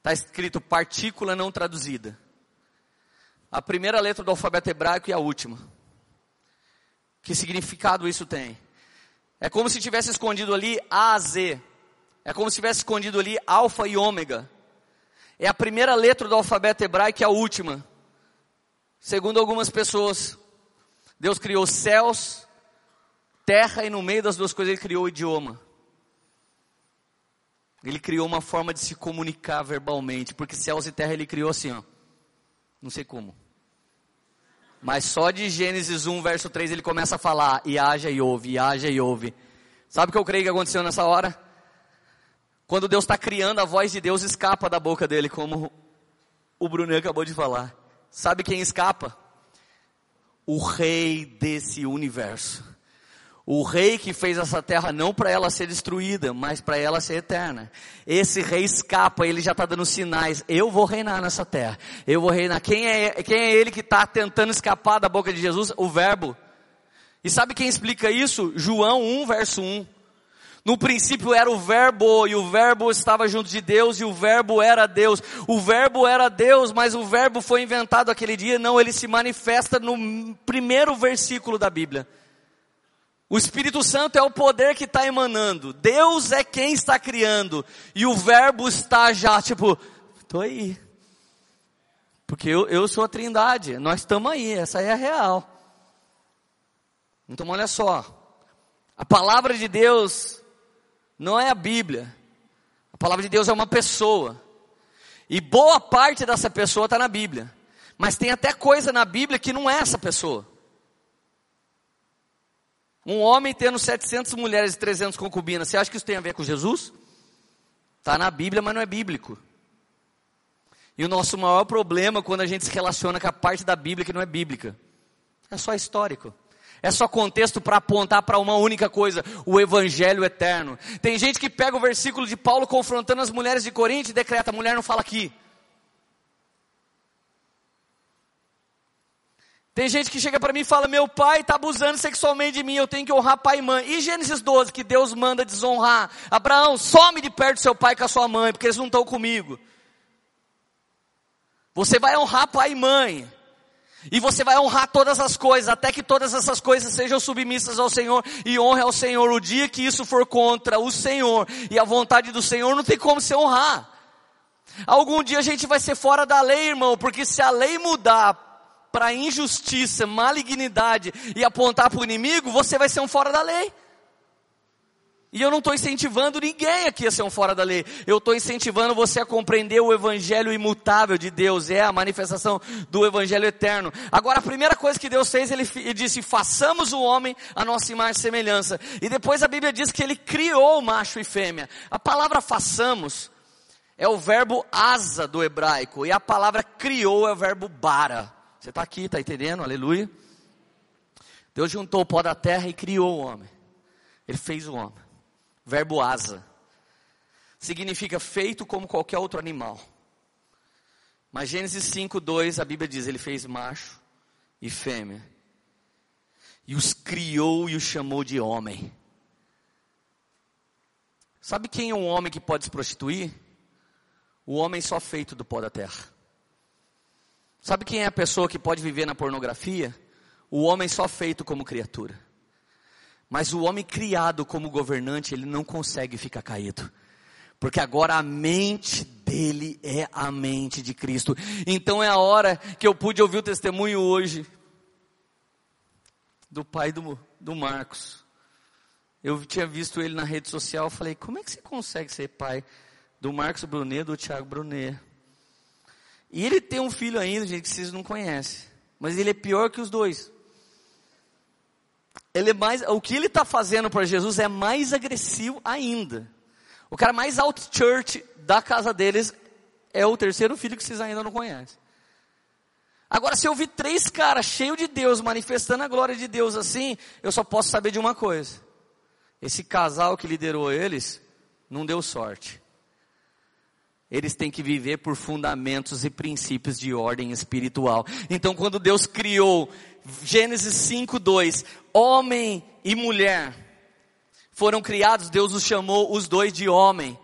Está escrito partícula não traduzida. A primeira letra do alfabeto hebraico e a última. Que significado isso tem? É como se tivesse escondido ali A a Z. É como se tivesse escondido ali alfa e ômega. É a primeira letra do alfabeto hebraico e a última. Segundo algumas pessoas, Deus criou céus, terra e no meio das duas coisas ele criou o idioma. Ele criou uma forma de se comunicar verbalmente, porque céus e terra ele criou assim, ó. Não sei como. Mas só de Gênesis 1, verso 3, ele começa a falar, e haja e ouve, e haja e ouve. Sabe o que eu creio que aconteceu nessa hora? Quando Deus está criando, a voz de Deus escapa da boca dele, como o Bruno acabou de falar. Sabe quem escapa? O rei desse universo. O rei que fez essa terra não para ela ser destruída, mas para ela ser eterna. Esse rei escapa, ele já está dando sinais. Eu vou reinar nessa terra. Eu vou reinar. Quem é, quem é ele que está tentando escapar da boca de Jesus? O verbo. E sabe quem explica isso? João 1, verso 1. No princípio era o Verbo, e o Verbo estava junto de Deus, e o Verbo era Deus. O Verbo era Deus, mas o Verbo foi inventado aquele dia. Não, ele se manifesta no primeiro versículo da Bíblia. O Espírito Santo é o poder que está emanando. Deus é quem está criando. E o Verbo está já, tipo, estou aí. Porque eu, eu sou a trindade. Nós estamos aí. Essa aí é a real. Então olha só. A palavra de Deus não é a Bíblia. A palavra de Deus é uma pessoa. E boa parte dessa pessoa está na Bíblia. Mas tem até coisa na Bíblia que não é essa pessoa. Um homem tendo 700 mulheres e 300 concubinas, você acha que isso tem a ver com Jesus? Está na Bíblia, mas não é bíblico. E o nosso maior problema quando a gente se relaciona com a parte da Bíblia que não é bíblica, é só histórico. É só contexto para apontar para uma única coisa, o evangelho eterno. Tem gente que pega o versículo de Paulo confrontando as mulheres de Corinto e decreta, a mulher não fala aqui. Tem gente que chega para mim e fala: Meu pai está abusando sexualmente de mim, eu tenho que honrar pai e mãe. E Gênesis 12, que Deus manda desonrar: Abraão, some de perto do seu pai com a sua mãe, porque eles não estão comigo. Você vai honrar pai e mãe. E você vai honrar todas as coisas, até que todas essas coisas sejam submissas ao Senhor e honre ao Senhor. O dia que isso for contra o Senhor e a vontade do Senhor, não tem como se honrar. Algum dia a gente vai ser fora da lei, irmão, porque se a lei mudar para injustiça, malignidade e apontar para o inimigo, você vai ser um fora da lei. E eu não estou incentivando ninguém aqui a ser um fora da lei. Eu estou incentivando você a compreender o evangelho imutável de Deus. É a manifestação do evangelho eterno. Agora, a primeira coisa que Deus fez, ele, disse: façamos o homem a nossa imagem e semelhança. E depois a Bíblia diz que ele criou macho e fêmea. A palavra façamos é o verbo asa do hebraico. E a palavra criou é o verbo bara. Você está aqui, está entendendo? Aleluia. Deus juntou o pó da terra e criou o homem. Ele fez o homem. Verbo asa. Significa feito como qualquer outro animal. Mas Gênesis 5, 2, a Bíblia diz: Ele fez macho e fêmea. E os criou e os chamou de homem. Sabe quem é um homem que pode se prostituir? O homem só feito do pó da terra. Sabe quem é a pessoa que pode viver na pornografia? O homem só feito como criatura. Mas o homem criado como governante, ele não consegue ficar caído. Porque agora a mente dele é a mente de Cristo. Então é a hora que eu pude ouvir o testemunho hoje do pai do, do Marcos. Eu tinha visto ele na rede social, falei, como é que você consegue ser pai do Marcos Brunet, do Thiago Brunet? E ele tem um filho ainda, gente, que vocês não conhecem. Mas ele é pior que os dois. Ele é mais, o que ele está fazendo para Jesus é mais agressivo ainda. O cara mais out church da casa deles é o terceiro filho que vocês ainda não conhecem. Agora, se eu vi três caras cheios de Deus, manifestando a glória de Deus assim, eu só posso saber de uma coisa. Esse casal que liderou eles, não deu sorte eles têm que viver por fundamentos e princípios de ordem espiritual. Então, quando Deus criou Gênesis 5:2, homem e mulher foram criados, Deus os chamou os dois de homem.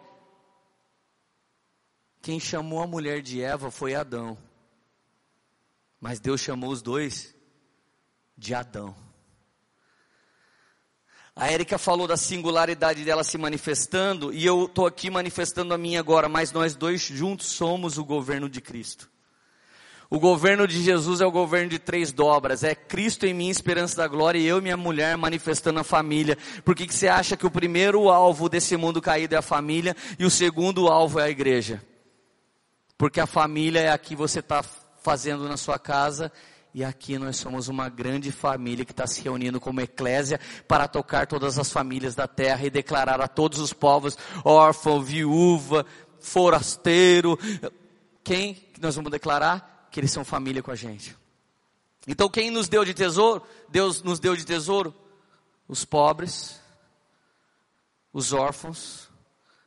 Quem chamou a mulher de Eva foi Adão. Mas Deus chamou os dois de Adão. A Érica falou da singularidade dela se manifestando, e eu estou aqui manifestando a minha agora, mas nós dois juntos somos o governo de Cristo. O governo de Jesus é o governo de três dobras. É Cristo em mim, esperança da glória, e eu e minha mulher manifestando a família. Por que, que você acha que o primeiro alvo desse mundo caído é a família e o segundo alvo é a igreja? Porque a família é a que você está fazendo na sua casa e aqui nós somos uma grande família que está se reunindo como eclésia para tocar todas as famílias da terra e declarar a todos os povos, órfão, viúva, forasteiro, quem nós vamos declarar? Que eles são família com a gente. Então quem nos deu de tesouro? Deus nos deu de tesouro? Os pobres, os órfãos,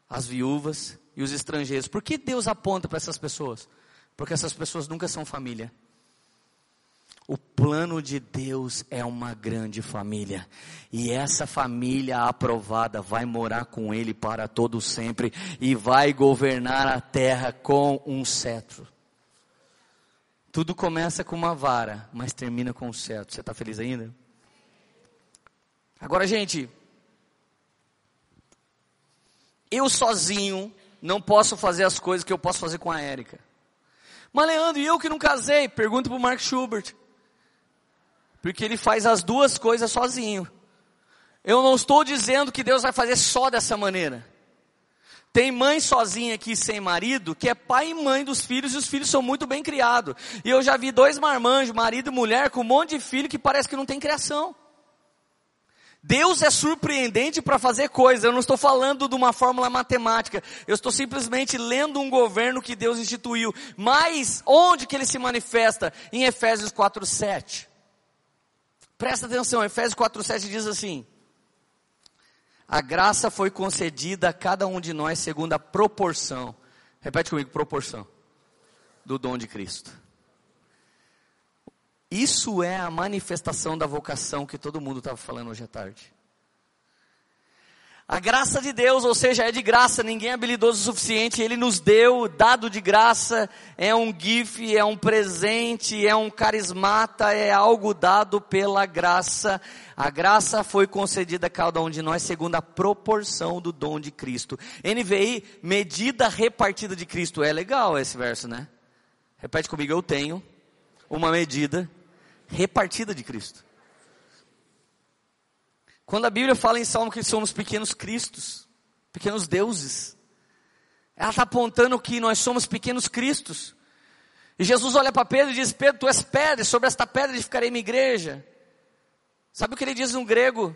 as viúvas e os estrangeiros. Por que Deus aponta para essas pessoas? Porque essas pessoas nunca são família. O plano de Deus é uma grande família. E essa família aprovada vai morar com Ele para todo sempre e vai governar a terra com um cetro. Tudo começa com uma vara, mas termina com um cetro. Você está feliz ainda? Agora, gente, eu sozinho não posso fazer as coisas que eu posso fazer com a Érica. Mas Leandro, e eu que não casei? Pergunta para o Mark Schubert. Porque ele faz as duas coisas sozinho. Eu não estou dizendo que Deus vai fazer só dessa maneira. Tem mãe sozinha aqui sem marido, que é pai e mãe dos filhos, e os filhos são muito bem criados. E eu já vi dois marmanjos, marido e mulher, com um monte de filho que parece que não tem criação. Deus é surpreendente para fazer coisas. Eu não estou falando de uma fórmula matemática. Eu estou simplesmente lendo um governo que Deus instituiu. Mas onde que ele se manifesta? Em Efésios 4:7. Presta atenção, Efésios 4:7 diz assim: A graça foi concedida a cada um de nós segundo a proporção. Repete comigo, proporção do dom de Cristo. Isso é a manifestação da vocação que todo mundo estava falando hoje à tarde. A graça de Deus, ou seja, é de graça, ninguém é habilidoso o suficiente, Ele nos deu, dado de graça, é um gift, é um presente, é um carismata, é algo dado pela graça. A graça foi concedida a cada um de nós segundo a proporção do dom de Cristo. NVI, medida repartida de Cristo. É legal esse verso, né? Repete comigo, eu tenho uma medida repartida de Cristo. Quando a Bíblia fala em Salmo que somos pequenos cristos, pequenos deuses, ela está apontando que nós somos pequenos cristos. E Jesus olha para Pedro e diz: Pedro, tu és pedra, sobre esta pedra edificarei minha igreja. Sabe o que ele diz no grego?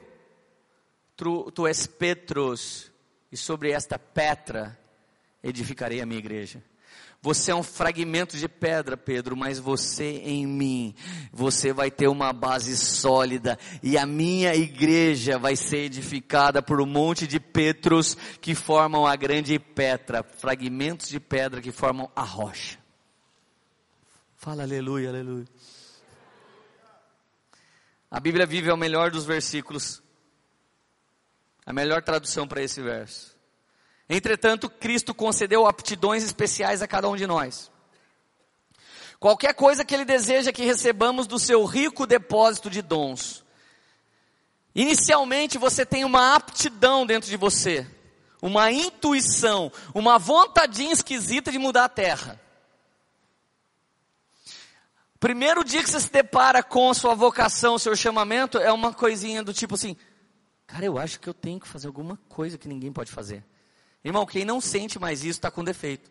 Tu, tu és Petros, e sobre esta pedra edificarei a minha igreja. Você é um fragmento de pedra, Pedro, mas você em mim, você vai ter uma base sólida e a minha igreja vai ser edificada por um monte de Petros que formam a grande Petra, fragmentos de pedra que formam a rocha. Fala aleluia, aleluia. A Bíblia vive é o melhor dos versículos. A melhor tradução para esse verso. Entretanto, Cristo concedeu aptidões especiais a cada um de nós. Qualquer coisa que Ele deseja que recebamos do seu rico depósito de dons. Inicialmente você tem uma aptidão dentro de você, uma intuição, uma vontadinha esquisita de mudar a terra. Primeiro dia que você se depara com a sua vocação, seu chamamento, é uma coisinha do tipo assim: cara, eu acho que eu tenho que fazer alguma coisa que ninguém pode fazer. Irmão, quem não sente mais isso está com defeito.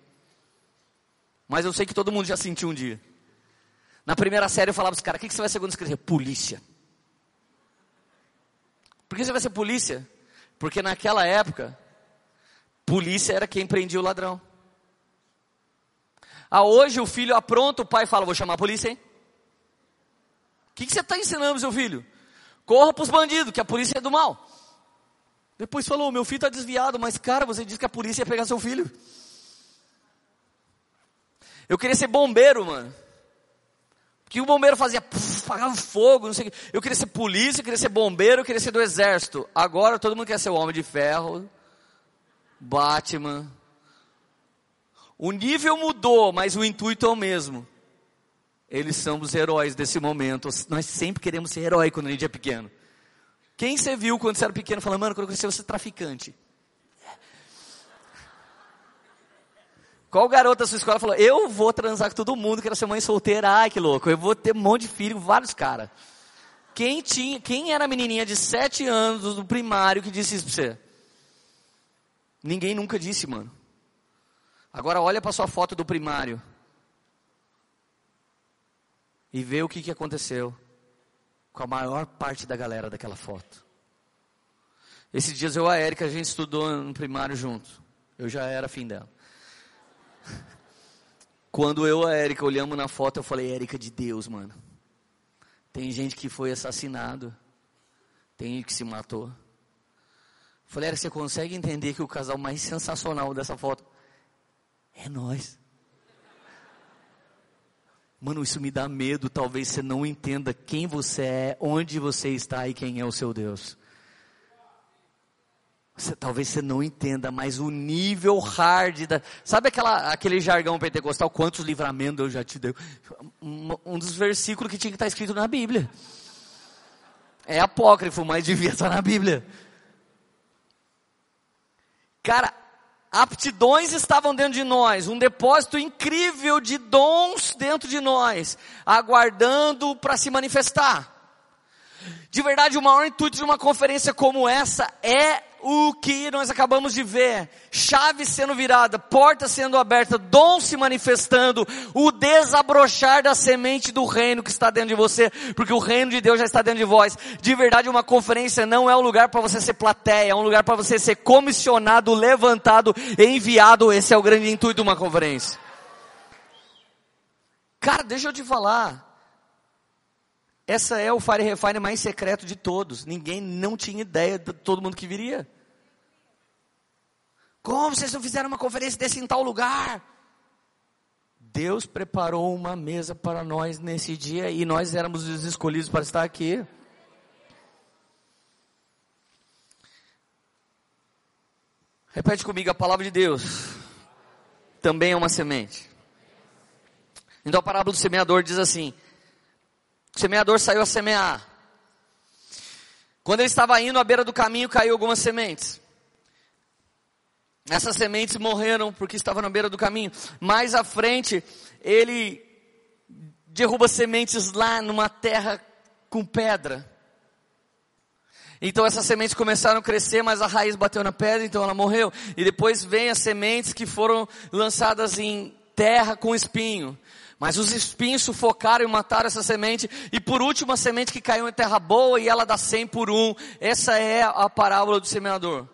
Mas eu sei que todo mundo já sentiu um dia. Na primeira série eu falava para os caras, o que, que você vai ser quando escrever? Polícia. Por que você vai ser polícia? Porque naquela época, polícia era quem prendia o ladrão. Ah, hoje o filho apronta, o pai fala, vou chamar a polícia, hein? O que, que você está ensinando, seu filho? Corra para os bandidos, que a polícia é do mal. Depois falou: meu filho está desviado, mas cara, você disse que a polícia ia pegar seu filho. Eu queria ser bombeiro, mano. Porque o bombeiro fazia, apagava fogo, não sei o quê. Eu queria ser polícia, eu queria ser bombeiro, eu queria ser do exército. Agora todo mundo quer ser o homem de ferro, Batman. O nível mudou, mas o intuito é o mesmo. Eles são os heróis desse momento. Nós sempre queremos ser herói quando a gente é pequeno. Quem você viu quando você era pequeno falando, mano, quando eu crescer eu vou ser traficante? Qual garoto da sua escola falou, eu vou transar com todo mundo, quero ser mãe solteira, ai que louco, eu vou ter um monte de filho, vários caras. Quem tinha, quem era a menininha de sete anos do primário que disse isso pra você? Ninguém nunca disse, mano. Agora olha para sua foto do primário. E vê o que, que aconteceu com a maior parte da galera daquela foto. Esses dias eu e a Érica, a gente estudou no primário junto. Eu já era fim dela. [LAUGHS] Quando eu e a Érica olhamos na foto, eu falei, Érica de Deus, mano. Tem gente que foi assassinado. Tem gente que se matou. falei, Érica, você consegue entender que o casal mais sensacional dessa foto é nós? Mano, isso me dá medo. Talvez você não entenda quem você é, onde você está e quem é o seu Deus. Você, talvez você não entenda, mas o nível hard da. Sabe aquela, aquele jargão pentecostal? Quantos livramentos eu já te dei? Um, um dos versículos que tinha que estar escrito na Bíblia. É apócrifo, mas devia estar na Bíblia. Cara, aptidões estavam dentro de nós, um depósito incrível de dons dentro de nós, aguardando para se manifestar. De verdade, o maior intuito de uma conferência como essa é o que nós acabamos de ver: chave sendo virada, porta sendo aberta, dom se manifestando, o desabrochar da semente do reino que está dentro de você, porque o reino de Deus já está dentro de vós. De verdade, uma conferência não é um lugar para você ser plateia, é um lugar para você ser comissionado, levantado, enviado. Esse é o grande intuito de uma conferência. Cara, deixa eu te falar. Essa é o Fire Refine mais secreto de todos. Ninguém não tinha ideia de todo mundo que viria. Como vocês não fizeram uma conferência desse em tal lugar? Deus preparou uma mesa para nós nesse dia e nós éramos os escolhidos para estar aqui. Repete comigo a palavra de Deus. Também é uma semente. Então a parábola do semeador diz assim: o semeador saiu a semear. Quando ele estava indo à beira do caminho, caiu algumas sementes. Essas sementes morreram porque estavam na beira do caminho. Mais à frente, ele derruba sementes lá numa terra com pedra. Então essas sementes começaram a crescer, mas a raiz bateu na pedra, então ela morreu. E depois vem as sementes que foram lançadas em terra com espinho. Mas os espinhos sufocaram e mataram essa semente. E por último, a semente que caiu em terra boa e ela dá 100 por um. Essa é a parábola do semeador.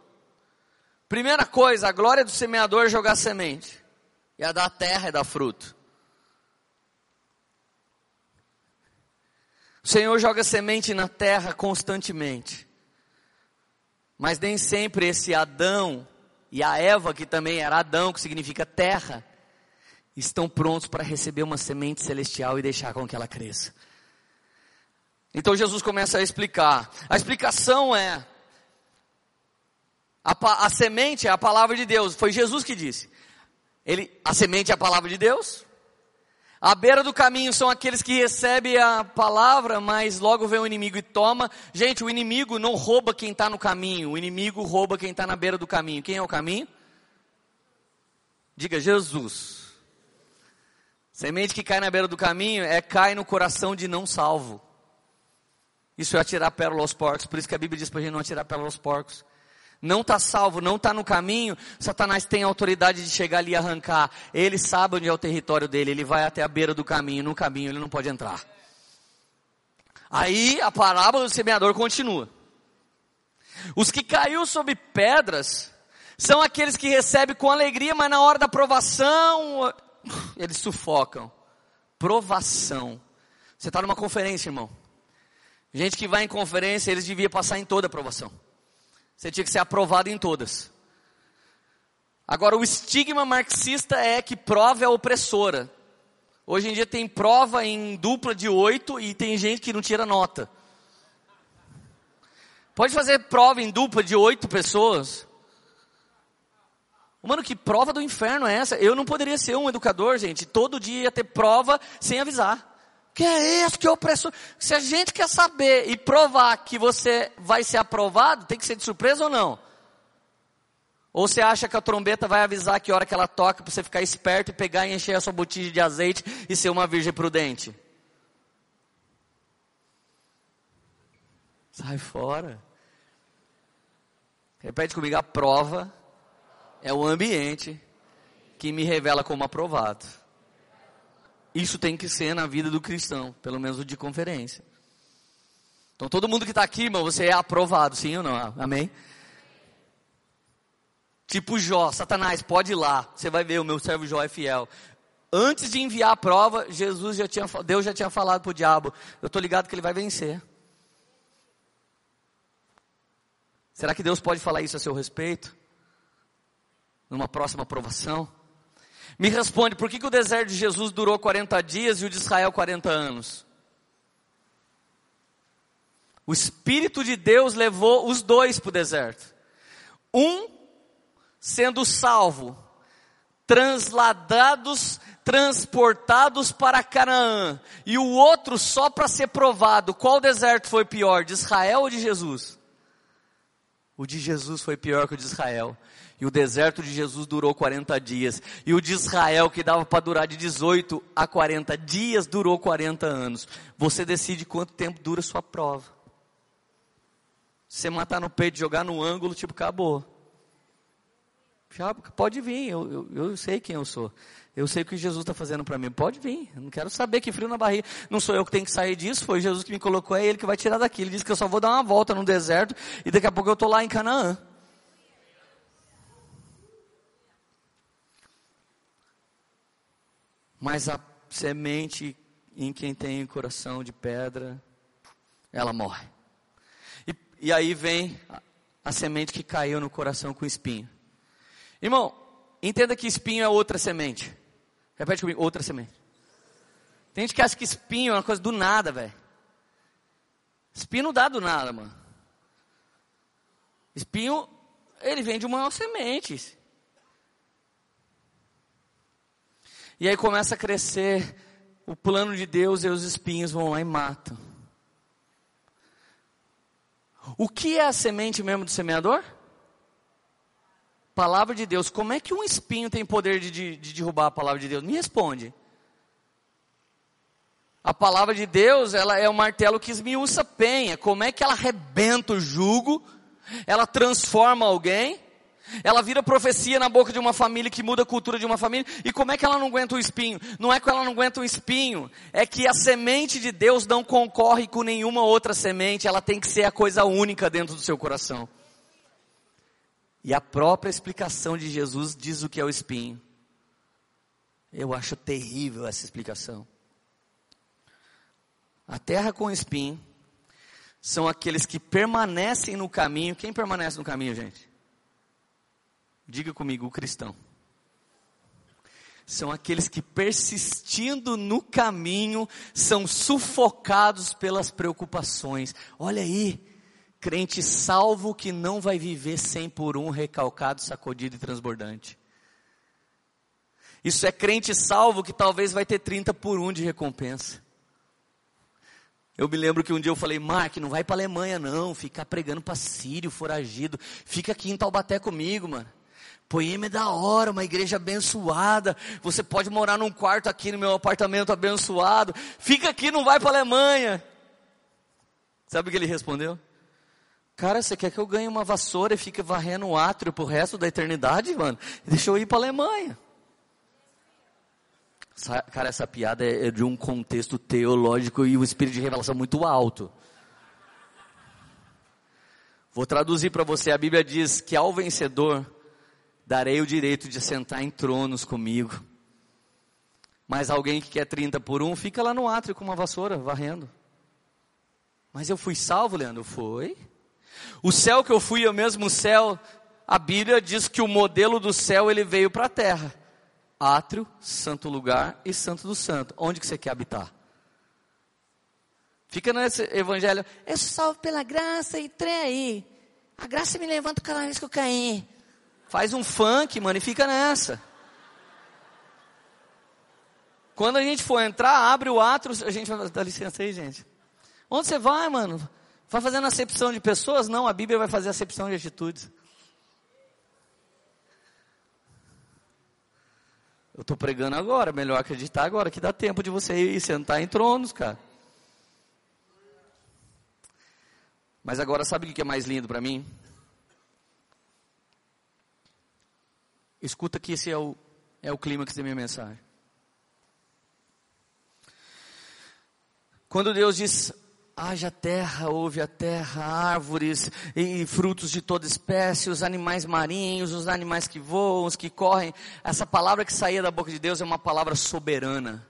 Primeira coisa, a glória do semeador é jogar semente. E a da terra é dar fruto. O Senhor joga semente na terra constantemente. Mas nem sempre esse Adão e a Eva, que também era Adão, que significa terra, estão prontos para receber uma semente celestial e deixar com que ela cresça. Então Jesus começa a explicar. A explicação é: a, a, semente é a palavra de Deus. Foi Jesus que disse. Ele, a semente é a palavra de Deus. À beira do caminho são aqueles que recebem a palavra, mas logo vem o inimigo e toma. Gente, o inimigo não rouba quem está no caminho, o inimigo rouba quem está na beira do caminho. Quem é o caminho? Diga Jesus. Semente que cai na beira do caminho é cai no coração de não salvo. Isso é atirar pérola aos porcos. Por isso que a Bíblia diz para a gente não atirar pérola aos porcos. Não está salvo, não está no caminho, Satanás tem autoridade de chegar ali e arrancar. Ele sabe onde é o território dele, ele vai até a beira do caminho, no caminho ele não pode entrar. Aí a parábola do semeador continua. Os que caiu sobre pedras são aqueles que recebem com alegria, mas na hora da provação eles sufocam. Provação. Você está numa conferência, irmão. Gente que vai em conferência, eles deviam passar em toda a provação. Você tinha que ser aprovado em todas. Agora, o estigma marxista é que prova é opressora. Hoje em dia tem prova em dupla de oito e tem gente que não tira nota. Pode fazer prova em dupla de oito pessoas. Mano, que prova do inferno é essa? Eu não poderia ser um educador, gente. Todo dia ia ter prova sem avisar. Que é isso? Que opressor? Se a gente quer saber e provar que você vai ser aprovado, tem que ser de surpresa ou não? Ou você acha que a trombeta vai avisar que hora que ela toca para você ficar esperto e pegar e encher a sua botija de azeite e ser uma virgem prudente? Sai fora. Repete comigo, a prova é o ambiente que me revela como aprovado. Isso tem que ser na vida do cristão, pelo menos de conferência. Então todo mundo que está aqui, irmão, você é aprovado, sim ou não? Amém? Tipo Jó, Satanás, pode ir lá, você vai ver, o meu servo Jó é fiel. Antes de enviar a prova, Jesus já tinha, Deus já tinha falado para o diabo, eu estou ligado que ele vai vencer. Será que Deus pode falar isso a seu respeito? Numa próxima aprovação. Me responde, por que, que o deserto de Jesus durou 40 dias e o de Israel 40 anos? O Espírito de Deus levou os dois para o deserto. Um sendo salvo, transladados, transportados para Canaã, e o outro só para ser provado. Qual deserto foi pior, de Israel ou de Jesus? O de Jesus foi pior que o de Israel. E o deserto de Jesus durou 40 dias. E o de Israel, que dava para durar de 18 a 40 dias, durou 40 anos. Você decide quanto tempo dura sua prova. Você matar no peito, jogar no ângulo, tipo, acabou. Já, pode vir, eu, eu, eu sei quem eu sou. Eu sei o que Jesus está fazendo para mim. Pode vir. Eu não quero saber que frio na barriga. Não sou eu que tenho que sair disso. Foi Jesus que me colocou. É Ele que vai tirar daqui. Ele disse que eu só vou dar uma volta no deserto e daqui a pouco eu estou lá em Canaã. Mas a semente em quem tem coração de pedra, ela morre. E, e aí vem a, a semente que caiu no coração com espinho. Irmão, entenda que espinho é outra semente. Repete comigo, outra semente. Tem gente que acha que espinho é uma coisa do nada, velho. Espinho não dá do nada, mano. Espinho, ele vem de uma semente. E aí começa a crescer o plano de Deus e os espinhos vão lá e matam. O que é a semente mesmo do semeador? Palavra de Deus, como é que um espinho tem poder de, de, de derrubar a palavra de Deus? Me responde. A palavra de Deus, ela é o martelo que esmiuça penha. Como é que ela arrebenta o jugo? Ela transforma alguém? Ela vira profecia na boca de uma família que muda a cultura de uma família. E como é que ela não aguenta o espinho? Não é que ela não aguenta o espinho, é que a semente de Deus não concorre com nenhuma outra semente, ela tem que ser a coisa única dentro do seu coração. E a própria explicação de Jesus diz o que é o espinho. Eu acho terrível essa explicação. A terra com espinho são aqueles que permanecem no caminho. Quem permanece no caminho, gente? Diga comigo, o cristão. São aqueles que persistindo no caminho são sufocados pelas preocupações. Olha aí, Crente salvo que não vai viver cem por um, recalcado, sacudido e transbordante. Isso é crente salvo que talvez vai ter 30 por um de recompensa. Eu me lembro que um dia eu falei, Mark, não vai para Alemanha não, ficar pregando para sírio, foragido. Fica aqui em Taubaté comigo, mano. Poema é da hora, uma igreja abençoada. Você pode morar num quarto aqui no meu apartamento abençoado. Fica aqui, não vai para Alemanha. Sabe o que ele respondeu? Cara, você quer que eu ganhe uma vassoura e fique varrendo o átrio pro resto da eternidade, mano? Deixa eu ir para Alemanha. Cara, essa piada é de um contexto teológico e o espírito de revelação muito alto. Vou traduzir para você. A Bíblia diz que ao vencedor darei o direito de sentar em tronos comigo. Mas alguém que quer 30 por um, fica lá no átrio com uma vassoura, varrendo. Mas eu fui salvo, Leandro? Foi. O céu que eu fui é o mesmo céu. A Bíblia diz que o modelo do céu ele veio para a terra. Átrio, santo lugar e santo do santo. Onde que você quer habitar? Fica nesse evangelho. Eu sou salvo pela graça e trem aí. A graça me levanta cada vez que eu cair. Faz um funk, mano, e fica nessa. Quando a gente for entrar, abre o átrio, a gente vai, dá licença aí, gente. Onde você vai, mano? Vai fazendo acepção de pessoas? Não, a Bíblia vai fazer acepção de atitudes. Eu estou pregando agora, melhor acreditar agora, que dá tempo de você ir sentar em tronos, cara. Mas agora, sabe o que é mais lindo para mim? Escuta que esse é o, é o clímax da minha mensagem. Quando Deus diz, haja terra, houve a terra, árvores e frutos de toda espécie, os animais marinhos, os animais que voam, os que correm. Essa palavra que saía da boca de Deus é uma palavra soberana.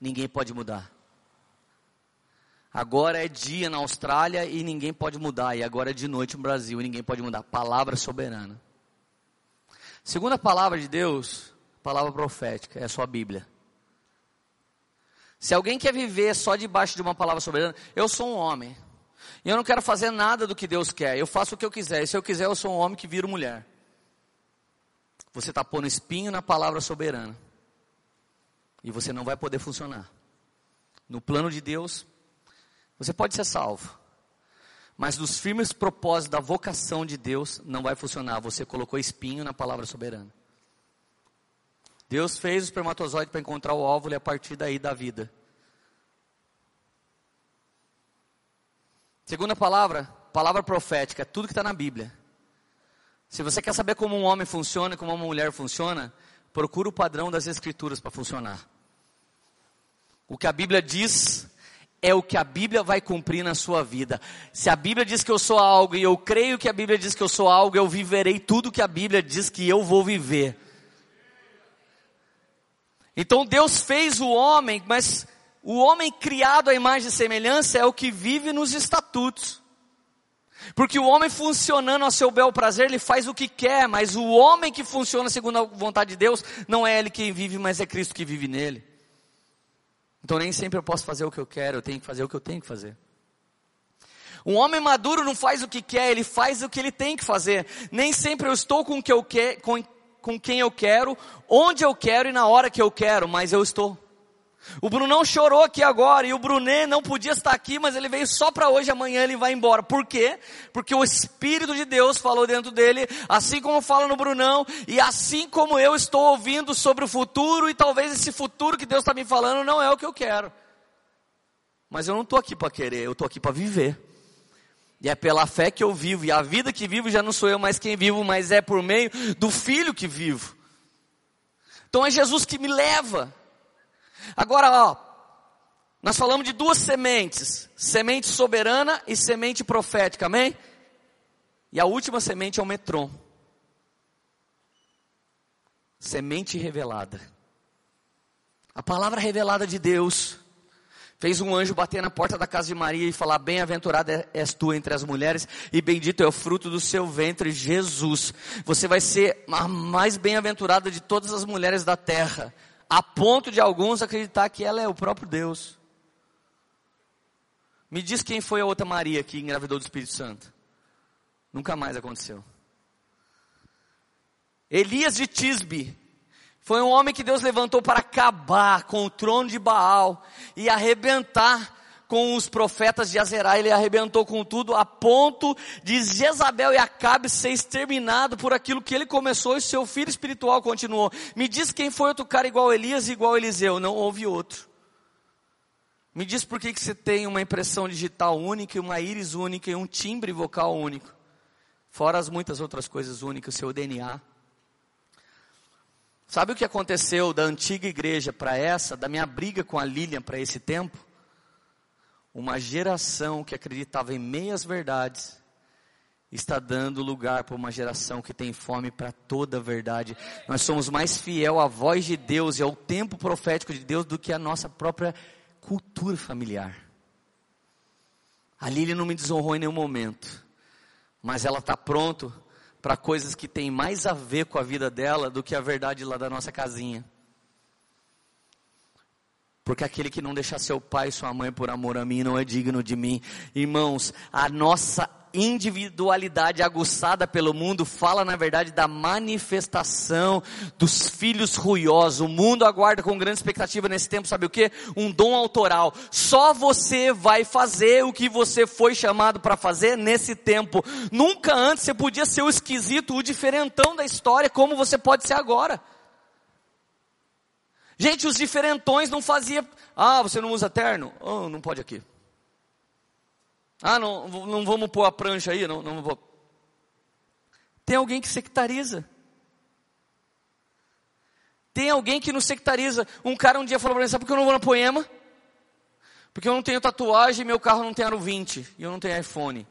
Ninguém pode mudar. Agora é dia na Austrália e ninguém pode mudar. E agora é de noite no Brasil e ninguém pode mudar. Palavra soberana. Segunda palavra de Deus, palavra profética, é a sua Bíblia. Se alguém quer viver só debaixo de uma palavra soberana, eu sou um homem. E eu não quero fazer nada do que Deus quer. Eu faço o que eu quiser. E se eu quiser, eu sou um homem que vira mulher. Você está pondo espinho na palavra soberana. E você não vai poder funcionar. No plano de Deus, você pode ser salvo. Mas nos firmes propósitos da vocação de Deus, não vai funcionar. Você colocou espinho na palavra soberana. Deus fez o espermatozoide para encontrar o óvulo e a partir daí da vida. Segunda palavra, palavra profética, é tudo que está na Bíblia. Se você quer saber como um homem funciona como uma mulher funciona, procura o padrão das Escrituras para funcionar. O que a Bíblia diz é o que a Bíblia vai cumprir na sua vida. Se a Bíblia diz que eu sou algo e eu creio que a Bíblia diz que eu sou algo, eu viverei tudo que a Bíblia diz que eu vou viver. Então Deus fez o homem, mas o homem criado à imagem e semelhança é o que vive nos estatutos. Porque o homem funcionando ao seu bel prazer, ele faz o que quer, mas o homem que funciona segundo a vontade de Deus, não é ele quem vive, mas é Cristo que vive nele. Então nem sempre eu posso fazer o que eu quero, eu tenho que fazer o que eu tenho que fazer. Um homem maduro não faz o que quer, ele faz o que ele tem que fazer. Nem sempre eu estou com que eu quero, com com quem eu quero, onde eu quero e na hora que eu quero, mas eu estou. O Brunão chorou aqui agora e o Brunet não podia estar aqui, mas ele veio só para hoje, amanhã ele vai embora. Por quê? Porque o Espírito de Deus falou dentro dele, assim como fala no Brunão, e assim como eu estou ouvindo sobre o futuro, e talvez esse futuro que Deus está me falando não é o que eu quero. Mas eu não estou aqui para querer, eu estou aqui para viver. E é pela fé que eu vivo. E a vida que vivo já não sou eu mais quem vivo, mas é por meio do Filho que vivo. Então é Jesus que me leva. Agora, ó, nós falamos de duas sementes: semente soberana e semente profética, amém? E a última semente é o metron semente revelada. A palavra revelada de Deus fez um anjo bater na porta da casa de Maria e falar: Bem-aventurada és tu entre as mulheres, e bendito é o fruto do seu ventre, Jesus. Você vai ser a mais bem-aventurada de todas as mulheres da terra, a ponto de alguns acreditar que ela é o próprio Deus. Me diz quem foi a outra Maria que engravidou do Espírito Santo. Nunca mais aconteceu. Elias de Tisbe foi um homem que Deus levantou para acabar com o trono de Baal e arrebentar com os profetas de Azerá. Ele arrebentou com tudo a ponto de Jezabel e Acabe ser exterminado por aquilo que ele começou e seu filho espiritual continuou. Me diz quem foi outro cara igual Elias e igual Eliseu. Não houve outro. Me diz por que, que você tem uma impressão digital única, uma íris única e um timbre vocal único. Fora as muitas outras coisas únicas, seu DNA. Sabe o que aconteceu da antiga igreja para essa, da minha briga com a Lilian para esse tempo? Uma geração que acreditava em meias verdades está dando lugar para uma geração que tem fome para toda a verdade. Nós somos mais fiel à voz de Deus e ao tempo profético de Deus do que a nossa própria cultura familiar. A Lilian não me desonrou em nenhum momento, mas ela está pronto para coisas que têm mais a ver com a vida dela do que a verdade lá da nossa casinha. Porque aquele que não deixa seu pai e sua mãe por amor a mim não é digno de mim. Irmãos, a nossa individualidade aguçada pelo mundo fala, na verdade, da manifestação dos filhos ruiosos. O mundo aguarda com grande expectativa nesse tempo, sabe o que? Um dom autoral. Só você vai fazer o que você foi chamado para fazer nesse tempo. Nunca antes você podia ser o esquisito, o diferentão da história, como você pode ser agora. Gente, os diferentões não faziam. Ah, você não usa terno? Oh, não pode aqui. Ah, não, não vamos pôr a prancha aí, não, não vou. Tem alguém que sectariza. Tem alguém que nos sectariza. Um cara um dia falou para mim, sabe por que eu não vou na poema? Porque eu não tenho tatuagem meu carro não tem aro 20. E eu não tenho iPhone.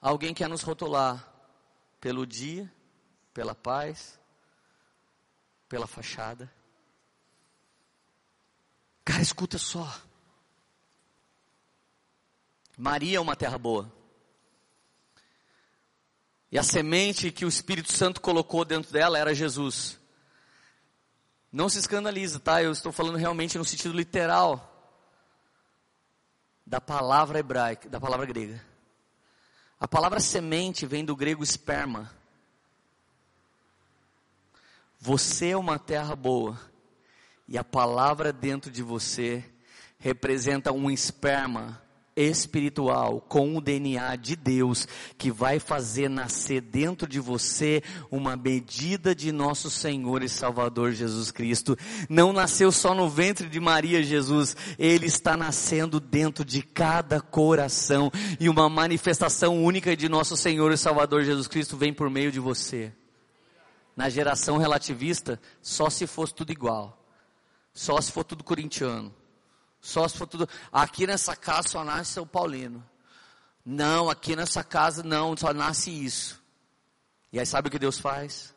Alguém quer nos rotular pelo dia, pela paz, pela fachada. Cara, escuta só. Maria é uma terra boa. E a semente que o Espírito Santo colocou dentro dela era Jesus. Não se escandaliza, tá? Eu estou falando realmente no sentido literal da palavra hebraica, da palavra grega. A palavra semente vem do grego esperma. Você é uma terra boa e a palavra dentro de você representa um esperma espiritual com o DNA de Deus que vai fazer nascer dentro de você uma medida de nosso Senhor e Salvador Jesus Cristo. Não nasceu só no ventre de Maria Jesus, ele está nascendo dentro de cada coração e uma manifestação única de nosso Senhor e Salvador Jesus Cristo vem por meio de você. Na geração relativista, só se fosse tudo igual. Só se for tudo corintiano só se for tudo. Aqui nessa casa só nasce São Paulino. Não, aqui nessa casa não, só nasce isso. E aí sabe o que Deus faz?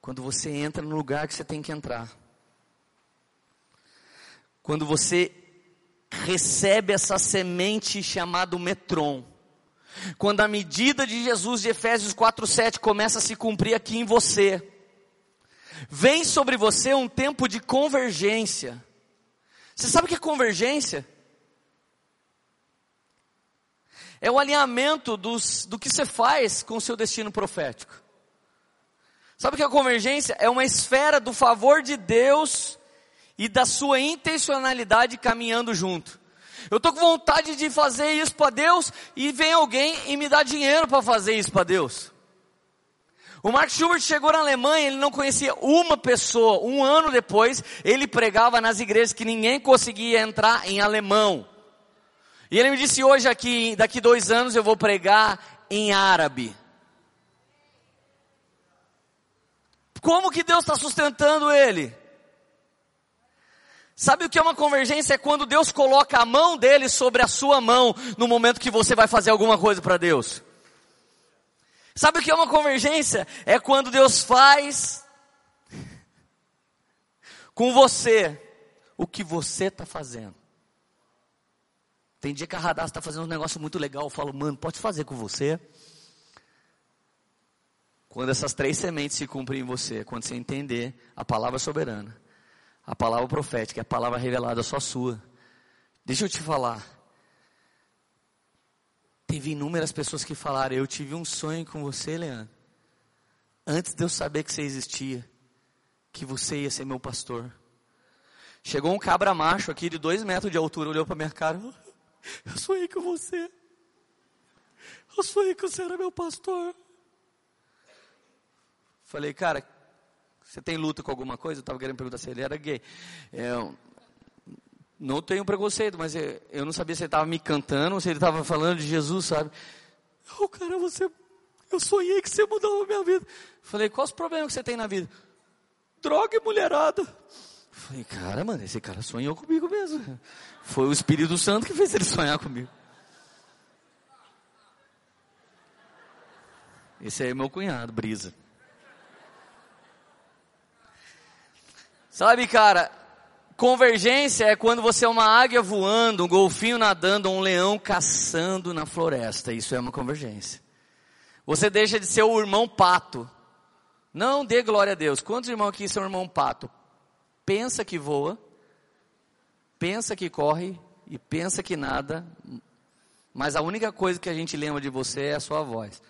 Quando você entra no lugar que você tem que entrar. Quando você recebe essa semente chamada metron. Quando a medida de Jesus de Efésios 4:7 começa a se cumprir aqui em você Vem sobre você um tempo de convergência. Você sabe o que é convergência? É o alinhamento dos, do que você faz com o seu destino profético. Sabe o que é convergência? É uma esfera do favor de Deus e da sua intencionalidade caminhando junto. Eu estou com vontade de fazer isso para Deus e vem alguém e me dá dinheiro para fazer isso para Deus. O Mark Schubert chegou na Alemanha, ele não conhecia uma pessoa. Um ano depois, ele pregava nas igrejas que ninguém conseguia entrar em alemão. E ele me disse hoje aqui, daqui dois anos eu vou pregar em árabe. Como que Deus está sustentando ele? Sabe o que é uma convergência? É quando Deus coloca a mão dele sobre a sua mão no momento que você vai fazer alguma coisa para Deus. Sabe o que é uma convergência? É quando Deus faz com você o que você está fazendo. Tem dia que a Radassa está fazendo um negócio muito legal. Eu falo, mano, pode fazer com você? Quando essas três sementes se cumprem em você, quando você entender a palavra soberana, a palavra profética, a palavra revelada só sua. Deixa eu te falar. Teve inúmeras pessoas que falaram: Eu tive um sonho com você, Leandro. Antes de eu saber que você existia, que você ia ser meu pastor. Chegou um cabra macho aqui de dois metros de altura, olhou para minha cara: Eu sonhei com você. Eu sonhei que você era meu pastor. Falei, cara, você tem luta com alguma coisa? Eu estava querendo perguntar se ele era gay. É, não tenho preconceito, mas eu não sabia se ele estava me cantando, se ele estava falando de Jesus, sabe? Oh, cara, você, eu sonhei que você mudou a minha vida. Falei, quais os problemas que você tem na vida? Droga e mulherada. Falei, cara, mano, esse cara sonhou comigo mesmo. Foi o Espírito Santo que fez ele sonhar comigo. Esse aí é meu cunhado, Brisa. Sabe, cara, Convergência é quando você é uma águia voando, um golfinho nadando, um leão caçando na floresta. Isso é uma convergência. Você deixa de ser o irmão pato. Não dê glória a Deus. Quantos irmãos aqui são irmão pato? Pensa que voa, pensa que corre e pensa que nada, mas a única coisa que a gente lembra de você é a sua voz.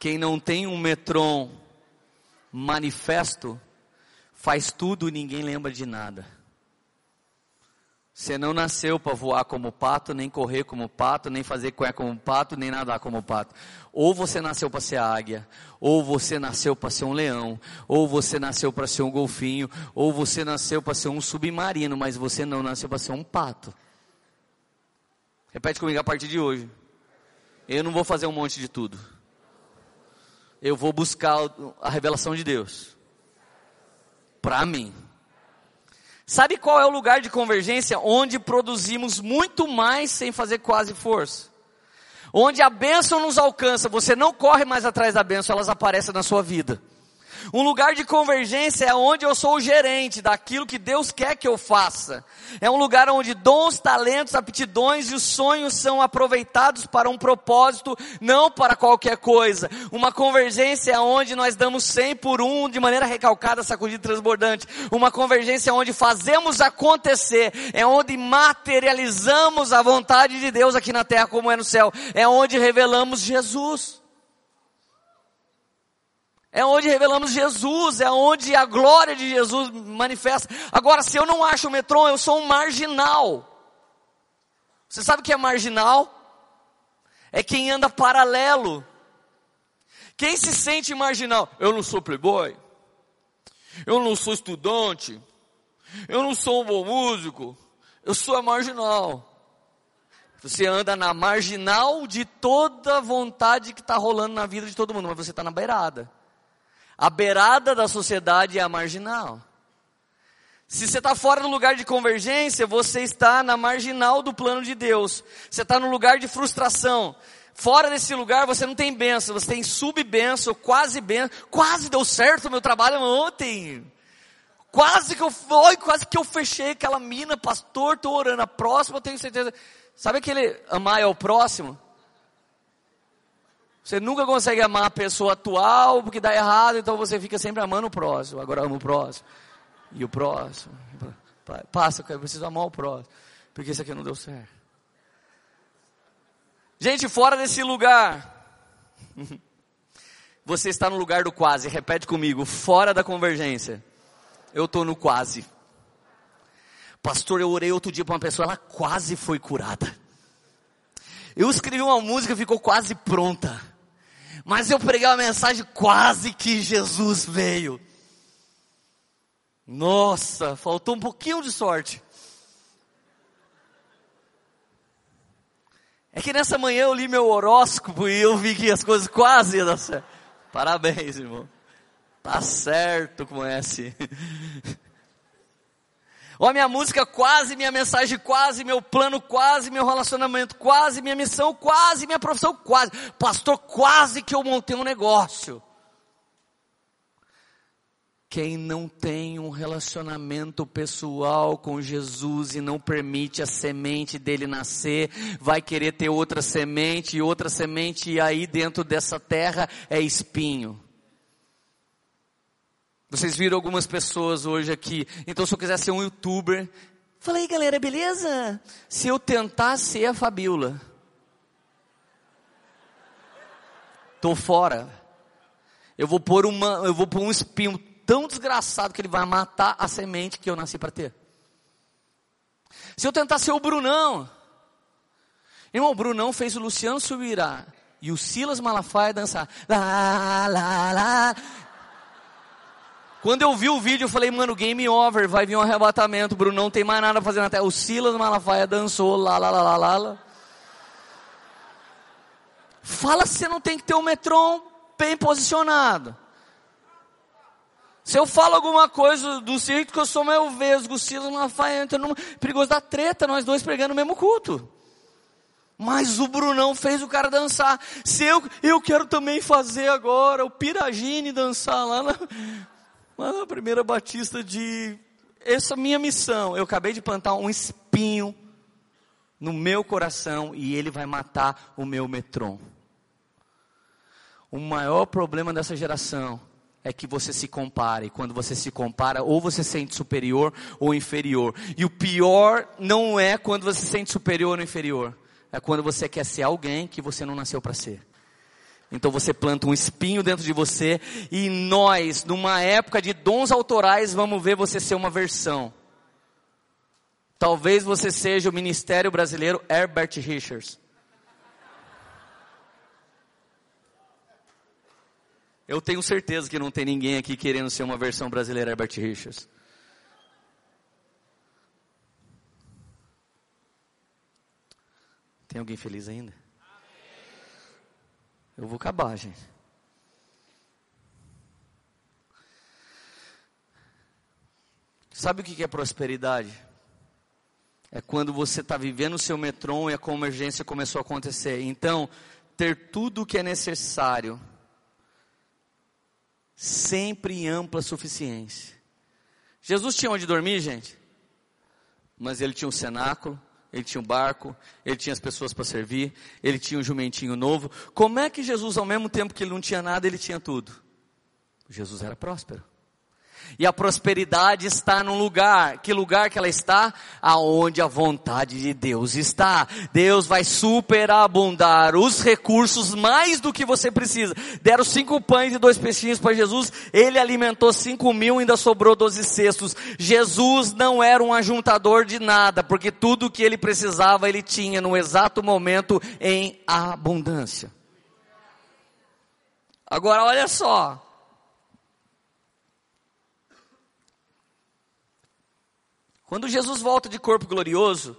Quem não tem um metron manifesto, faz tudo e ninguém lembra de nada. Você não nasceu para voar como pato, nem correr como pato, nem fazer cué como pato, nem nadar como pato. Ou você nasceu para ser águia, ou você nasceu para ser um leão, ou você nasceu para ser um golfinho, ou você nasceu para ser um submarino, mas você não nasceu para ser um pato. Repete comigo a partir de hoje. Eu não vou fazer um monte de tudo eu vou buscar a revelação de Deus. Para mim. Sabe qual é o lugar de convergência onde produzimos muito mais sem fazer quase força? Onde a bênção nos alcança, você não corre mais atrás da bênção, elas aparecem na sua vida. Um lugar de convergência é onde eu sou o gerente daquilo que Deus quer que eu faça. É um lugar onde dons, talentos, aptidões e os sonhos são aproveitados para um propósito, não para qualquer coisa. Uma convergência é onde nós damos 100 por um de maneira recalcada, sacudida e transbordante. Uma convergência é onde fazemos acontecer. É onde materializamos a vontade de Deus aqui na terra como é no céu. É onde revelamos Jesus. É onde revelamos Jesus, é onde a glória de Jesus manifesta. Agora, se eu não acho o metrô, eu sou um marginal. Você sabe o que é marginal? É quem anda paralelo. Quem se sente marginal? Eu não sou playboy. Eu não sou estudante. Eu não sou um bom músico. Eu sou marginal. Você anda na marginal de toda vontade que está rolando na vida de todo mundo, mas você está na beirada. A beirada da sociedade é a marginal. Se você está fora do lugar de convergência, você está na marginal do plano de Deus. Você está no lugar de frustração. Fora desse lugar você não tem benção, você tem subbenção, quase benção. Quase deu certo o meu trabalho ontem. Quase que eu foi, quase que eu fechei aquela mina, pastor, estou orando. A próxima eu tenho certeza. Sabe aquele amar é o próximo? Você nunca consegue amar a pessoa atual porque dá errado, então você fica sempre amando o próximo. Agora amo o próximo. E o próximo. Passa, eu preciso amar o próximo. Porque isso aqui não deu certo. Gente, fora desse lugar. [LAUGHS] Você está no lugar do quase. Repete comigo. Fora da convergência. Eu estou no quase. Pastor, eu orei outro dia para uma pessoa, ela quase foi curada. Eu escrevi uma música, ficou quase pronta. Mas eu preguei uma mensagem quase que Jesus veio. Nossa, faltou um pouquinho de sorte. É que nessa manhã eu li meu horóscopo e eu vi que as coisas quase iam dar certo. Parabéns, irmão. Tá certo com esse. Ó, minha música quase, minha mensagem quase, meu plano quase, meu relacionamento quase, minha missão quase, minha profissão quase. Pastor, quase que eu montei um negócio. Quem não tem um relacionamento pessoal com Jesus e não permite a semente dele nascer, vai querer ter outra semente e outra semente, e aí dentro dessa terra é espinho. Vocês viram algumas pessoas hoje aqui. Então, se eu quiser ser um youtuber, falei, galera, beleza? Se eu tentar ser a Fabiola, tô fora. Eu vou pôr uma, eu vou pôr um espinho tão desgraçado que ele vai matar a semente que eu nasci para ter. Se eu tentar ser o Brunão, irmão, o Brunão fez o Luciano Subirá e o Silas Malafaia dançar. Lá, lá, lá. Quando eu vi o vídeo, eu falei, mano, game over, vai vir um arrebatamento, Bruno, não tem mais nada a fazer na terra. O Silas Malafaia dançou, lá, lá, lá, lá, lá, lá. Fala se você não tem que ter o um Metron bem posicionado. Se eu falo alguma coisa do circo que eu sou meu vesgo, o Silas Malafaia entra no perigoso da treta, nós dois pregando o mesmo culto. Mas o Brunão fez o cara dançar. Se eu, eu quero também fazer agora, o Piragine dançar lá na, Mano, a primeira batista de. Essa é a minha missão. Eu acabei de plantar um espinho no meu coração e ele vai matar o meu metron. O maior problema dessa geração é que você se compara. E quando você se compara, ou você se sente superior ou inferior. E o pior não é quando você se sente superior ou inferior. É quando você quer ser alguém que você não nasceu para ser. Então você planta um espinho dentro de você e nós, numa época de dons autorais, vamos ver você ser uma versão. Talvez você seja o ministério brasileiro Herbert Richards. Eu tenho certeza que não tem ninguém aqui querendo ser uma versão brasileira Herbert Richards. Tem alguém feliz ainda? Eu vou acabar, gente. Sabe o que é prosperidade? É quando você está vivendo o seu metron e a convergência começou a acontecer. Então, ter tudo o que é necessário sempre em ampla suficiência. Jesus tinha onde dormir, gente? Mas ele tinha um cenáculo, ele tinha um barco, ele tinha as pessoas para servir, ele tinha um jumentinho novo. Como é que Jesus, ao mesmo tempo que ele não tinha nada, ele tinha tudo? Jesus era próspero. E a prosperidade está num lugar. Que lugar que ela está? Aonde a vontade de Deus está. Deus vai superabundar os recursos mais do que você precisa. Deram cinco pães e dois peixinhos para Jesus. Ele alimentou cinco mil, ainda sobrou doze cestos. Jesus não era um ajuntador de nada, porque tudo que ele precisava ele tinha no exato momento em abundância. Agora olha só, Quando Jesus volta de corpo glorioso,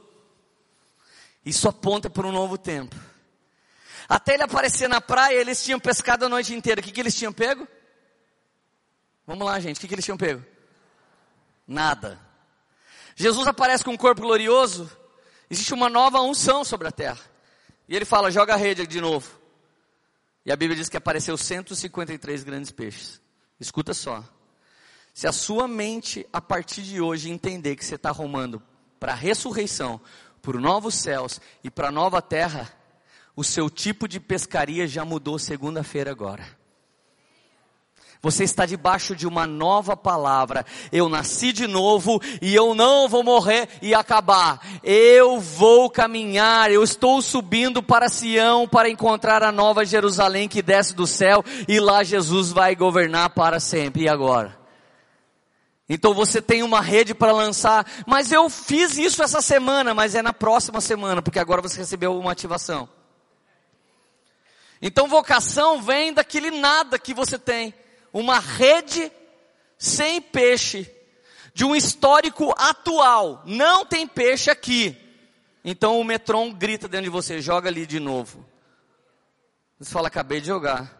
isso aponta para um novo tempo. Até ele aparecer na praia, eles tinham pescado a noite inteira. O que, que eles tinham pego? Vamos lá, gente. O que, que eles tinham pego? Nada. Jesus aparece com um corpo glorioso. Existe uma nova unção sobre a terra. E ele fala: joga a rede de novo. E a Bíblia diz que apareceu 153 grandes peixes. Escuta só. Se a sua mente, a partir de hoje, entender que você está arrumando para a ressurreição, para novos céus e para a nova terra, o seu tipo de pescaria já mudou segunda-feira agora. Você está debaixo de uma nova palavra. Eu nasci de novo e eu não vou morrer e acabar. Eu vou caminhar, eu estou subindo para Sião para encontrar a nova Jerusalém que desce do céu e lá Jesus vai governar para sempre. E agora? Então você tem uma rede para lançar, mas eu fiz isso essa semana, mas é na próxima semana, porque agora você recebeu uma ativação. Então vocação vem daquele nada que você tem, uma rede sem peixe, de um histórico atual, não tem peixe aqui. Então o Metron grita dentro de você, joga ali de novo. Você fala, acabei de jogar.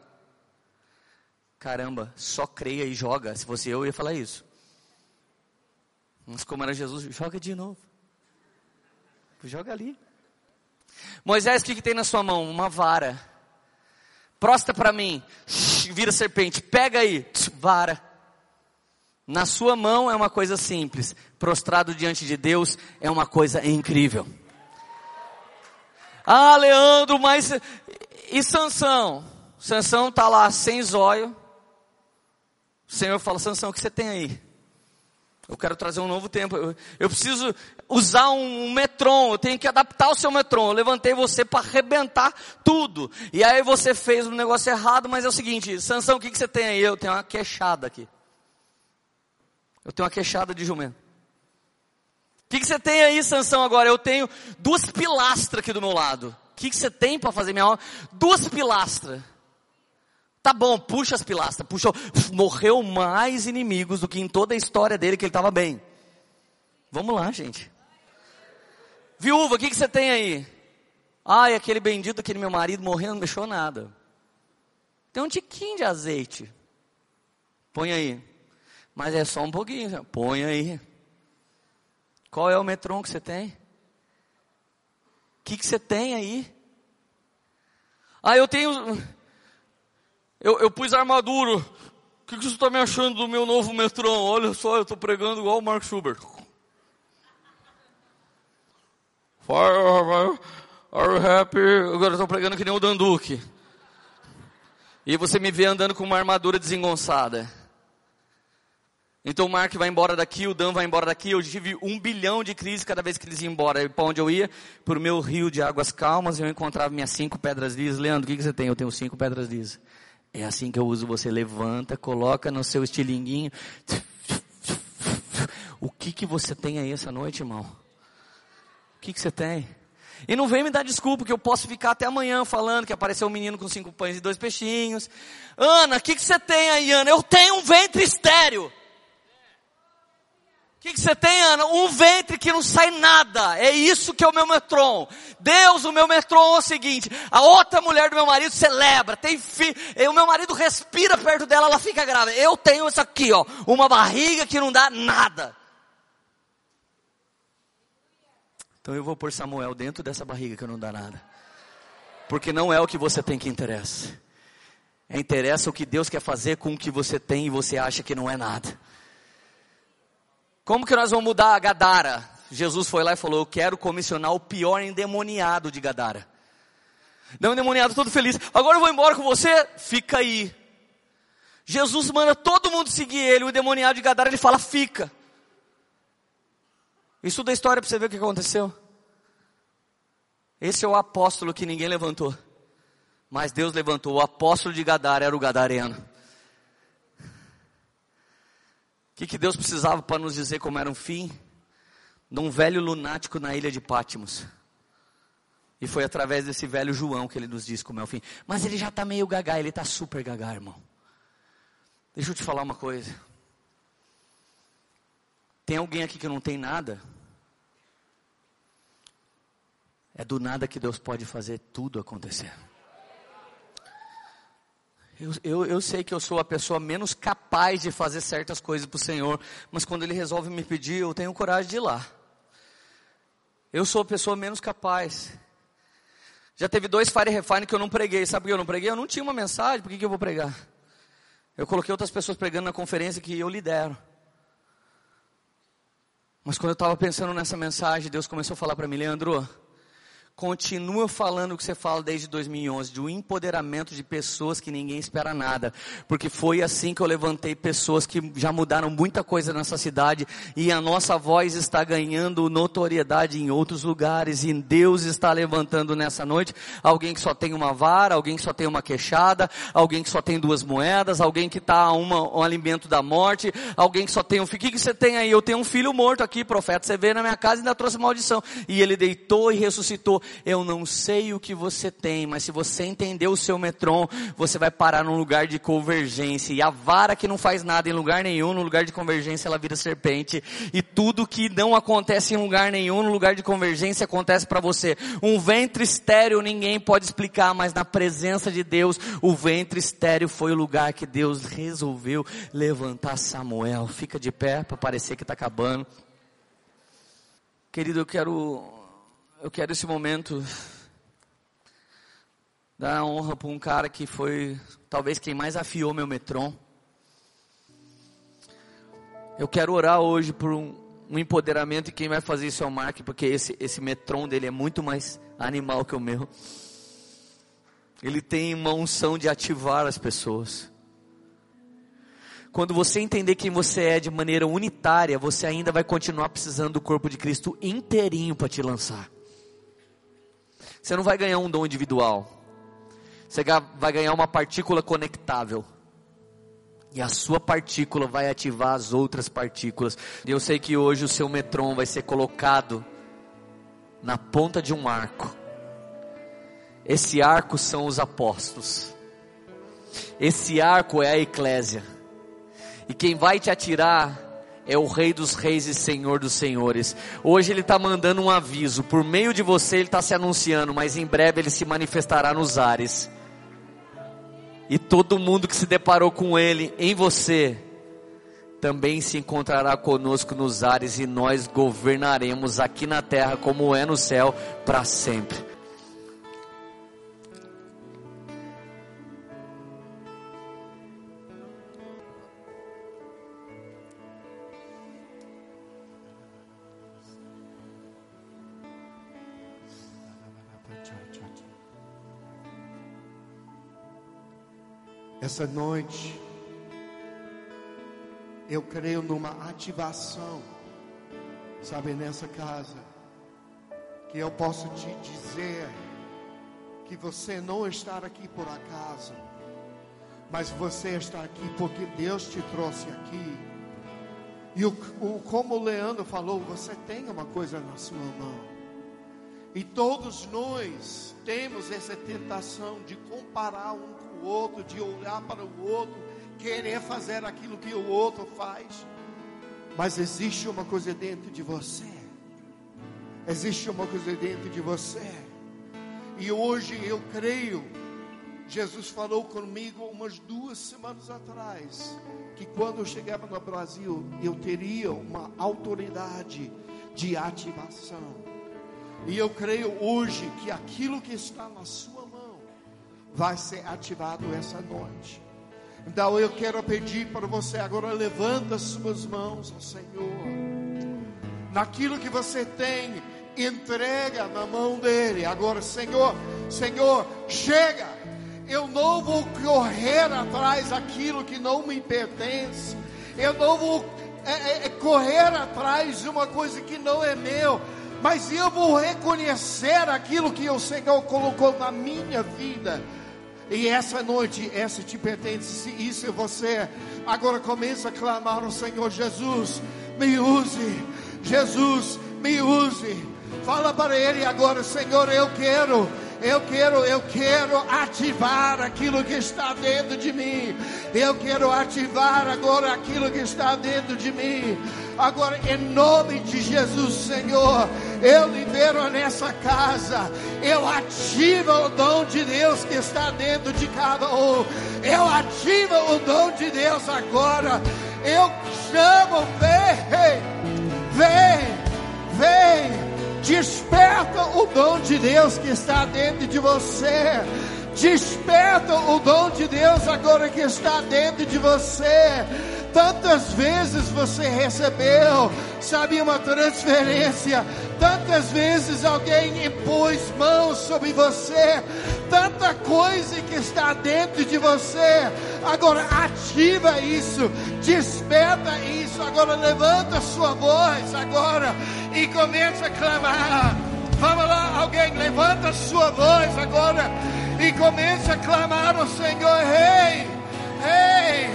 Caramba, só creia e joga. Se fosse eu, eu ia falar isso. Mas como era Jesus, joga de novo. Joga ali. Moisés, o que, que tem na sua mão? Uma vara. Prosta para mim. Vira serpente. Pega aí. Vara. Na sua mão é uma coisa simples. Prostrado diante de Deus é uma coisa incrível. Ah, Leandro, mas e Sansão? Sansão tá lá sem zóio. O Senhor fala, Sansão, o que você tem aí? Eu quero trazer um novo tempo. Eu, eu preciso usar um, um, metron. Eu tenho que adaptar o seu metron. Eu levantei você para arrebentar tudo. E aí você fez um negócio errado, mas é o seguinte, Sansão, o que, que você tem aí? Eu tenho uma queixada aqui. Eu tenho uma queixada de jumento. O que, que você tem aí, Sansão, agora? Eu tenho duas pilastras aqui do meu lado. O que, que você tem para fazer minha aula? Duas pilastras. Tá bom, puxa as pilastras, puxou. Morreu mais inimigos do que em toda a história dele que ele estava bem. Vamos lá, gente. Viúva, o que, que você tem aí? Ai, aquele bendito, aquele meu marido morrendo, não deixou nada. Tem um tiquinho de azeite. Põe aí. Mas é só um pouquinho. Põe aí. Qual é o metron que você tem? O que, que você tem aí? Ah, eu tenho eu, eu pus armadura. O que, que você está me achando do meu novo metrão? Olha só, eu estou pregando igual o Mark Schubert. Are you happy? Agora estou pregando que nem o Danduque. E você me vê andando com uma armadura desengonçada. Então o Mark vai embora daqui, o Dan vai embora daqui. Eu tive um bilhão de crises cada vez que eles iam embora. Para onde eu ia? Para o meu rio de águas calmas, eu encontrava minhas cinco pedras lisas. Leandro, o que, que você tem? Eu tenho cinco pedras lisas. É assim que eu uso. Você levanta, coloca no seu estilinguinho. O que que você tem aí essa noite, irmão? O que que você tem? E não vem me dar desculpa que eu posso ficar até amanhã falando que apareceu um menino com cinco pães e dois peixinhos. Ana, o que que você tem aí, Ana? Eu tenho um ventre estéreo. Que, que, você tem, Ana? Um ventre que não sai nada. É isso que é o meu metron. Deus, o meu metron é o seguinte: a outra mulher do meu marido celebra, tem filho. O meu marido respira perto dela, ela fica grávida. Eu tenho isso aqui, ó, uma barriga que não dá nada. Então eu vou pôr Samuel dentro dessa barriga que não dá nada. Porque não é o que você tem que interessa. É interessa o que Deus quer fazer com o que você tem e você acha que não é nada. Como que nós vamos mudar a Gadara? Jesus foi lá e falou: Eu quero comissionar o pior endemoniado de Gadara. Não, endemoniado todo feliz. Agora eu vou embora com você, fica aí. Jesus manda todo mundo seguir ele. O endemoniado de Gadara ele fala: Fica. Estuda a história para você ver o que aconteceu. Esse é o apóstolo que ninguém levantou. Mas Deus levantou. O apóstolo de Gadara era o gadareno. O que, que Deus precisava para nos dizer como era um fim? De um velho lunático na ilha de Pátimos. E foi através desse velho João que ele nos disse como é o fim. Mas ele já está meio gagá, ele está super gagá, irmão. Deixa eu te falar uma coisa. Tem alguém aqui que não tem nada? É do nada que Deus pode fazer tudo acontecer. Eu, eu, eu, sei que eu sou a pessoa menos capaz de fazer certas coisas para o Senhor, mas quando Ele resolve me pedir, eu tenho coragem de ir lá. Eu sou a pessoa menos capaz. Já teve dois Fire Refine que eu não preguei. Sabe por que eu não preguei? Eu não tinha uma mensagem, por que, que eu vou pregar? Eu coloquei outras pessoas pregando na conferência que eu lidero. Mas quando eu estava pensando nessa mensagem, Deus começou a falar para mim, Leandro, Continua falando o que você fala desde 2011, de um empoderamento de pessoas que ninguém espera nada. Porque foi assim que eu levantei pessoas que já mudaram muita coisa nessa cidade. E a nossa voz está ganhando notoriedade em outros lugares. E Deus está levantando nessa noite alguém que só tem uma vara, alguém que só tem uma queixada, alguém que só tem duas moedas, alguém que está um alimento da morte, alguém que só tem um filho. O que, que você tem aí? Eu tenho um filho morto aqui, profeta. Você veio na minha casa e ainda trouxe maldição. E ele deitou e ressuscitou. Eu não sei o que você tem, mas se você entender o seu metron, você vai parar num lugar de convergência. E a vara que não faz nada em lugar nenhum, no lugar de convergência, ela vira serpente. E tudo que não acontece em lugar nenhum, no lugar de convergência, acontece para você. Um ventre estéreo ninguém pode explicar, mas na presença de Deus, o ventre estéreo foi o lugar que Deus resolveu levantar Samuel. Fica de pé para parecer que está acabando. Querido, eu quero eu quero esse momento dar honra para um cara que foi talvez quem mais afiou meu metron. Eu quero orar hoje por um, um empoderamento e quem vai fazer isso é o Mark, porque esse, esse metron dele é muito mais animal que o meu. Ele tem uma unção de ativar as pessoas. Quando você entender quem você é de maneira unitária, você ainda vai continuar precisando do corpo de Cristo inteirinho para te lançar. Você não vai ganhar um dom individual. Você vai ganhar uma partícula conectável. E a sua partícula vai ativar as outras partículas. E eu sei que hoje o seu metron vai ser colocado na ponta de um arco. Esse arco são os apóstolos. Esse arco é a eclésia. E quem vai te atirar é o Rei dos Reis e Senhor dos Senhores. Hoje Ele está mandando um aviso, por meio de você Ele está se anunciando, mas em breve Ele se manifestará nos ares. E todo mundo que se deparou com Ele em você, também se encontrará conosco nos ares e nós governaremos aqui na terra como é no céu para sempre. Essa noite, eu creio numa ativação, sabe, nessa casa, que eu posso te dizer que você não está aqui por acaso, mas você está aqui porque Deus te trouxe aqui. E o, o, como o Leandro falou, você tem uma coisa na sua mão. E todos nós temos essa tentação de comparar um o outro, de olhar para o outro, querer fazer aquilo que o outro faz. Mas existe uma coisa dentro de você. Existe uma coisa dentro de você. E hoje eu creio, Jesus falou comigo umas duas semanas atrás, que quando eu chegava no Brasil, eu teria uma autoridade de ativação. E eu creio hoje que aquilo que está na sua vai ser ativado essa noite. Então eu quero pedir para você agora levanta as suas mãos ao Senhor. Naquilo que você tem, entrega na mão dele. Agora, Senhor, Senhor, chega. Eu não vou correr atrás daquilo que não me pertence. Eu não vou é, é, é correr atrás de uma coisa que não é meu. Mas eu vou reconhecer aquilo que o Senhor colocou na minha vida e essa noite, essa te pertence, isso é você. Agora começa a clamar ao Senhor Jesus, me use, Jesus, me use. Fala para Ele agora, Senhor, eu quero eu quero, eu quero ativar aquilo que está dentro de mim. Eu quero ativar agora aquilo que está dentro de mim. Agora, em nome de Jesus, Senhor, eu libero nessa casa. Eu ativo o dom de Deus que está dentro de cada um. Eu ativo o dom de Deus agora. Eu chamo, vem, vem, vem. Desperta o dom de Deus que está dentro de você. Desperta o dom de Deus agora que está dentro de você. Tantas vezes você recebeu, sabe, uma transferência. Tantas vezes alguém impôs mãos sobre você. Tanta coisa que está dentro de você. Agora ativa isso, desperta isso. Agora levanta sua voz agora e começa a clamar. Vamos lá, alguém levanta sua voz agora e começa a clamar ao Senhor: Rei, Rei,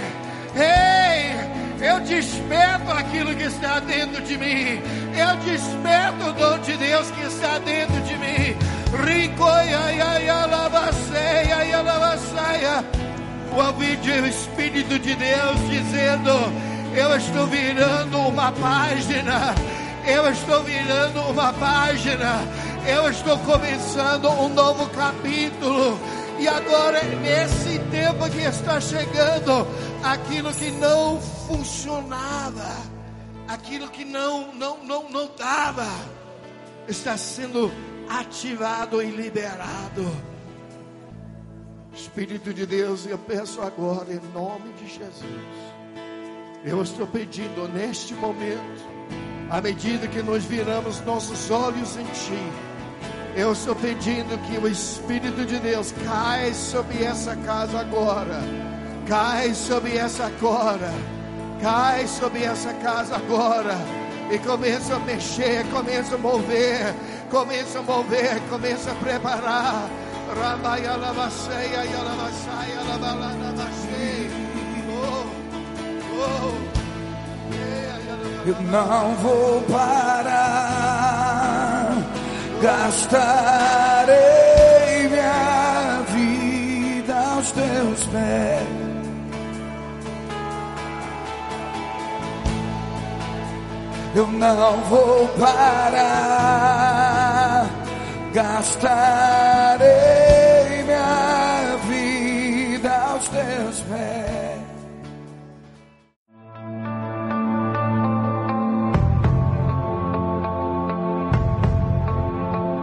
Rei. Eu desperto aquilo que está dentro de mim. Eu desperto o dom de Deus que está dentro de mim. Ouvi o Espírito de Deus dizendo: Eu estou virando uma página. Eu estou virando uma página. Eu estou começando um novo capítulo. E agora, nesse tempo que está chegando, aquilo que não funcionava, aquilo que não não não não dava, está sendo ativado e liberado. Espírito de Deus, eu peço agora em nome de Jesus. Eu estou pedindo neste momento, à medida que nós viramos nossos olhos em Ti, eu estou pedindo que o Espírito de Deus caia sobre essa casa agora. Cai sobre essa agora. Cai sobre essa casa agora. E começa a mexer, começa a mover, começa a mover, começa a preparar. Ramaya lavaceia e alavaceia lavalanavacei. Oh, oh. Eu não vou parar gastarei minha vida aos teus pés. Eu não vou parar, gastarei